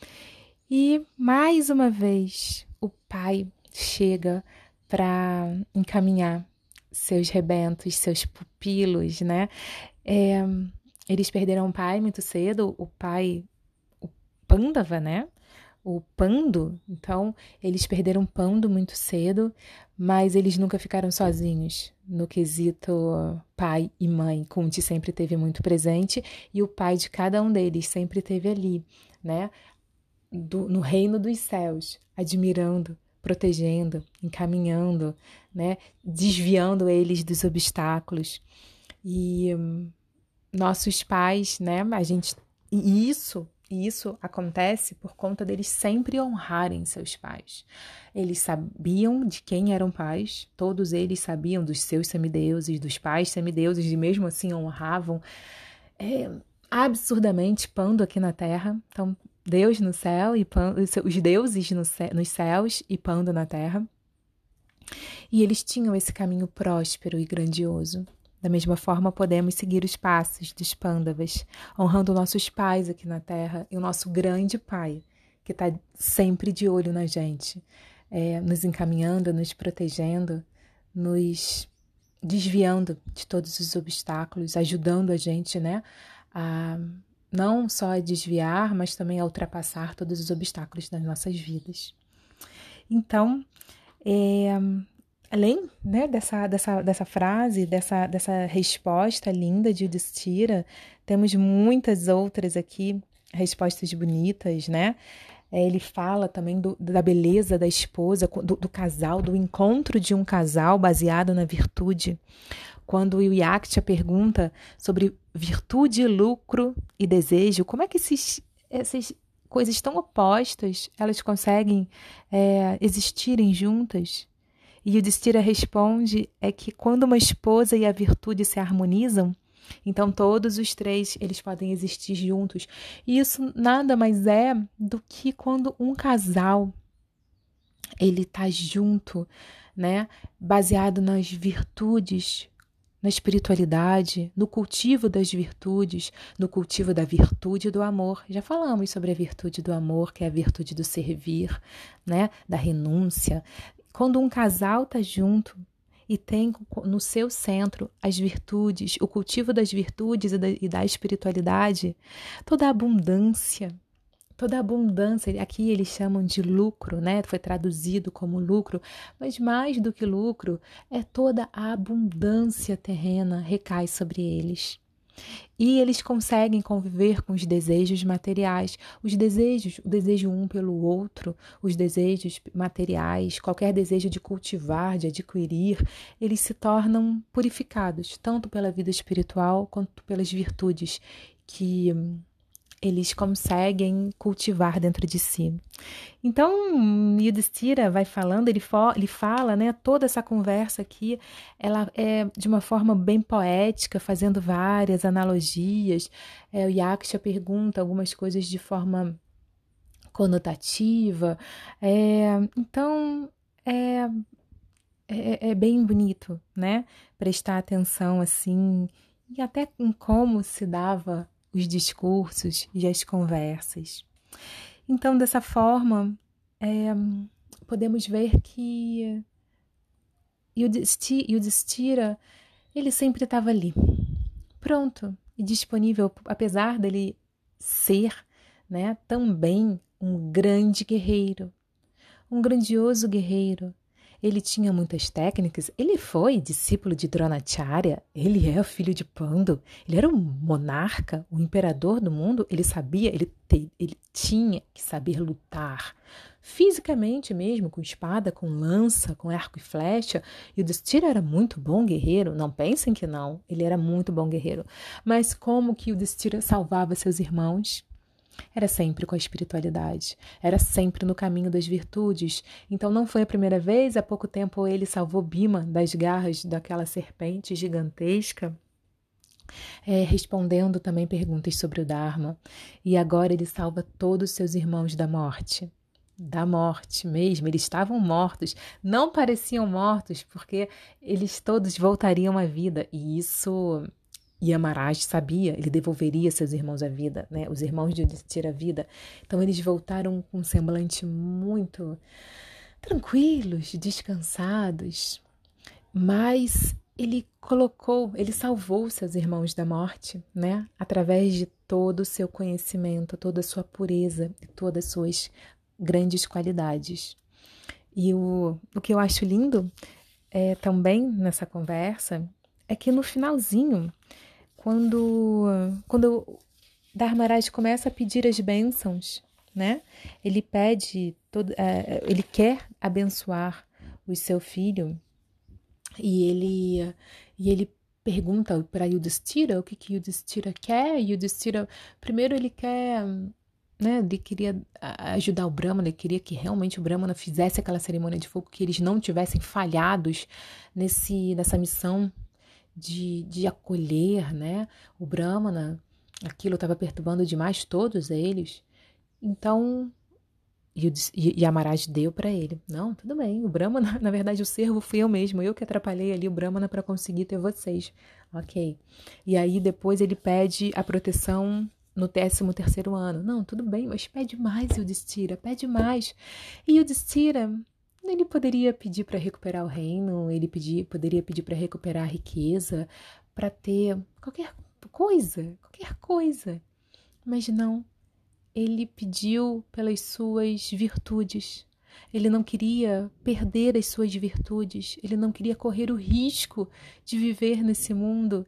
E mais uma vez, o pai chega para encaminhar seus rebentos, seus pupilos, né? É, eles perderam o pai muito cedo, o pai, o Pandava, né? O Pando, então eles perderam Pando muito cedo, mas eles nunca ficaram sozinhos no quesito pai e mãe. Kunti sempre teve muito presente e o pai de cada um deles sempre teve ali, né? Do, no reino dos céus, admirando protegendo, encaminhando, né, desviando eles dos obstáculos. E hum, nossos pais, né, a gente e isso, isso acontece por conta deles sempre honrarem seus pais. Eles sabiam de quem eram pais, todos eles sabiam dos seus semideuses, dos pais semideuses, e mesmo assim honravam é, absurdamente pando aqui na terra. Então, Deus no céu e os deuses no céu, nos céus e Panda na terra. E eles tinham esse caminho próspero e grandioso. Da mesma forma, podemos seguir os passos dos pândavas, honrando nossos pais aqui na Terra e o nosso grande Pai, que está sempre de olho na gente, é, nos encaminhando, nos protegendo, nos desviando de todos os obstáculos, ajudando a gente, né, a não só a desviar, mas também a ultrapassar todos os obstáculos das nossas vidas. Então, é, além né, dessa, dessa, dessa frase, dessa, dessa resposta linda de Yudhishthira, temos muitas outras aqui, respostas bonitas, né? É, ele fala também do, da beleza da esposa, do, do, casal, do encontro de um casal baseado na virtude. Quando o Yaktya pergunta sobre virtude, lucro e desejo, como é que esses, essas coisas tão opostas elas conseguem é, existirem juntas? E o Distira responde é que quando uma esposa e a virtude se harmonizam, então todos os três eles podem existir juntos. E isso nada mais é do que quando um casal ele está junto, né, baseado nas virtudes, na espiritualidade, no cultivo das virtudes, no cultivo da virtude do amor. Já falamos sobre a virtude do amor, que é a virtude do servir, né, da renúncia. Quando um casal está junto, e tem no seu centro as virtudes, o cultivo das virtudes e da, e da espiritualidade, toda a abundância, toda a abundância, aqui eles chamam de lucro, né? Foi traduzido como lucro, mas mais do que lucro, é toda a abundância terrena recai sobre eles. E eles conseguem conviver com os desejos materiais, os desejos, o desejo um pelo outro, os desejos materiais, qualquer desejo de cultivar, de adquirir, eles se tornam purificados, tanto pela vida espiritual quanto pelas virtudes que eles conseguem cultivar dentro de si. Então, Yudhishthira vai falando, ele, ele fala, né, toda essa conversa aqui, ela é de uma forma bem poética, fazendo várias analogias. É, o Yaksha pergunta algumas coisas de forma conotativa. É, então, é, é, é bem bonito, né, prestar atenção assim, e até em como se dava os discursos e as conversas. Então, dessa forma, é, podemos ver que Yudhishthira, ele sempre estava ali, pronto e disponível, apesar dele ser né, também um grande guerreiro, um grandioso guerreiro, ele tinha muitas técnicas. Ele foi discípulo de Dronacharya. Ele é o filho de Pandu. Ele era um monarca, o um imperador do mundo. Ele sabia, ele, te, ele tinha que saber lutar. Fisicamente mesmo, com espada, com lança, com arco e flecha. E o Destira era muito bom guerreiro. Não pensem que não. Ele era muito bom guerreiro. Mas como que o Destira salvava seus irmãos? Era sempre com a espiritualidade, era sempre no caminho das virtudes. Então não foi a primeira vez, há pouco tempo ele salvou Bima das garras daquela serpente gigantesca. É, respondendo também perguntas sobre o Dharma, e agora ele salva todos os seus irmãos da morte. Da morte mesmo, eles estavam mortos, não pareciam mortos, porque eles todos voltariam à vida, e isso e Amaraj sabia, ele devolveria seus irmãos à vida, né? Os irmãos de Yudhishthira a vida. Então eles voltaram com um semblante muito tranquilos, descansados. Mas ele colocou, ele salvou seus irmãos da morte, né? Através de todo o seu conhecimento, toda a sua pureza e todas as suas grandes qualidades. E o, o que eu acho lindo é, também nessa conversa é que no finalzinho quando, quando Dharmaraj começa a pedir as bênçãos, né? Ele pede, todo, é, ele quer abençoar o seu filho e ele, e ele pergunta para Yudhishthira o que que Yudhishthira quer. Yudhishthira, primeiro ele quer, né? Ele queria ajudar o Brahmana, ele queria que realmente o Brahmana fizesse aquela cerimônia de fogo, que eles não tivessem falhados nesse, nessa missão de, de acolher né, o Brahmana, aquilo estava perturbando demais todos eles. Então, e, Amaraj deu para ele. Não, tudo bem. O Brahmana, na verdade, o servo fui eu mesmo. Eu que atrapalhei ali o Brahmana para conseguir ter vocês. Ok. E aí depois ele pede a proteção no 13 terceiro ano. Não, tudo bem, mas pede mais, Yudhishthira, pede mais. E Yudhishthira, ele poderia pedir para recuperar o reino, ele pedir, poderia pedir para recuperar a riqueza, para ter qualquer coisa, qualquer coisa. Mas não, ele pediu pelas suas virtudes. Ele não queria perder as suas virtudes, ele não queria correr o risco de viver nesse mundo,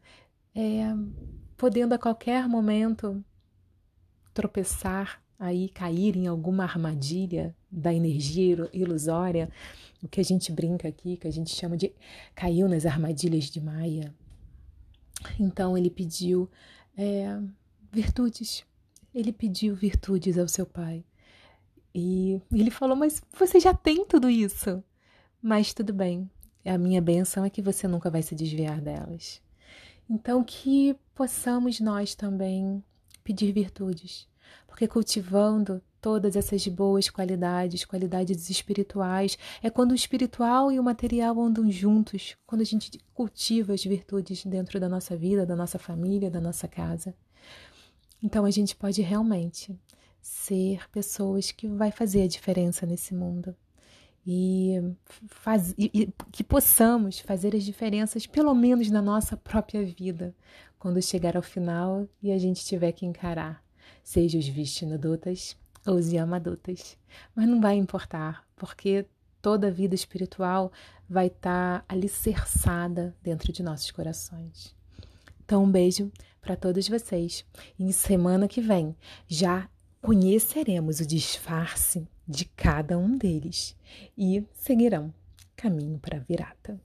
é, podendo a qualquer momento tropeçar aí, cair em alguma armadilha da energia ilusória, o que a gente brinca aqui, que a gente chama de caiu nas armadilhas de Maia. Então ele pediu é, virtudes, ele pediu virtudes ao seu pai. E ele falou: Mas você já tem tudo isso. Mas tudo bem, a minha benção é que você nunca vai se desviar delas. Então, que possamos nós também pedir virtudes, porque cultivando todas essas boas qualidades, qualidades espirituais, é quando o espiritual e o material andam juntos, quando a gente cultiva as virtudes dentro da nossa vida, da nossa família, da nossa casa. Então a gente pode realmente ser pessoas que vai fazer a diferença nesse mundo. E, faz, e, e, que possamos fazer as diferenças, pelo menos na nossa própria vida, quando chegar ao final e a gente tiver que encarar, seja os Vishnudutas ou os Yamadutas. Mas não vai importar, porque toda a vida espiritual vai estar tá alicerçada dentro de nossos corações. Então, um beijo para todos vocês. E semana que vem já conheceremos o disfarce de cada um deles e seguirão caminho para a virata.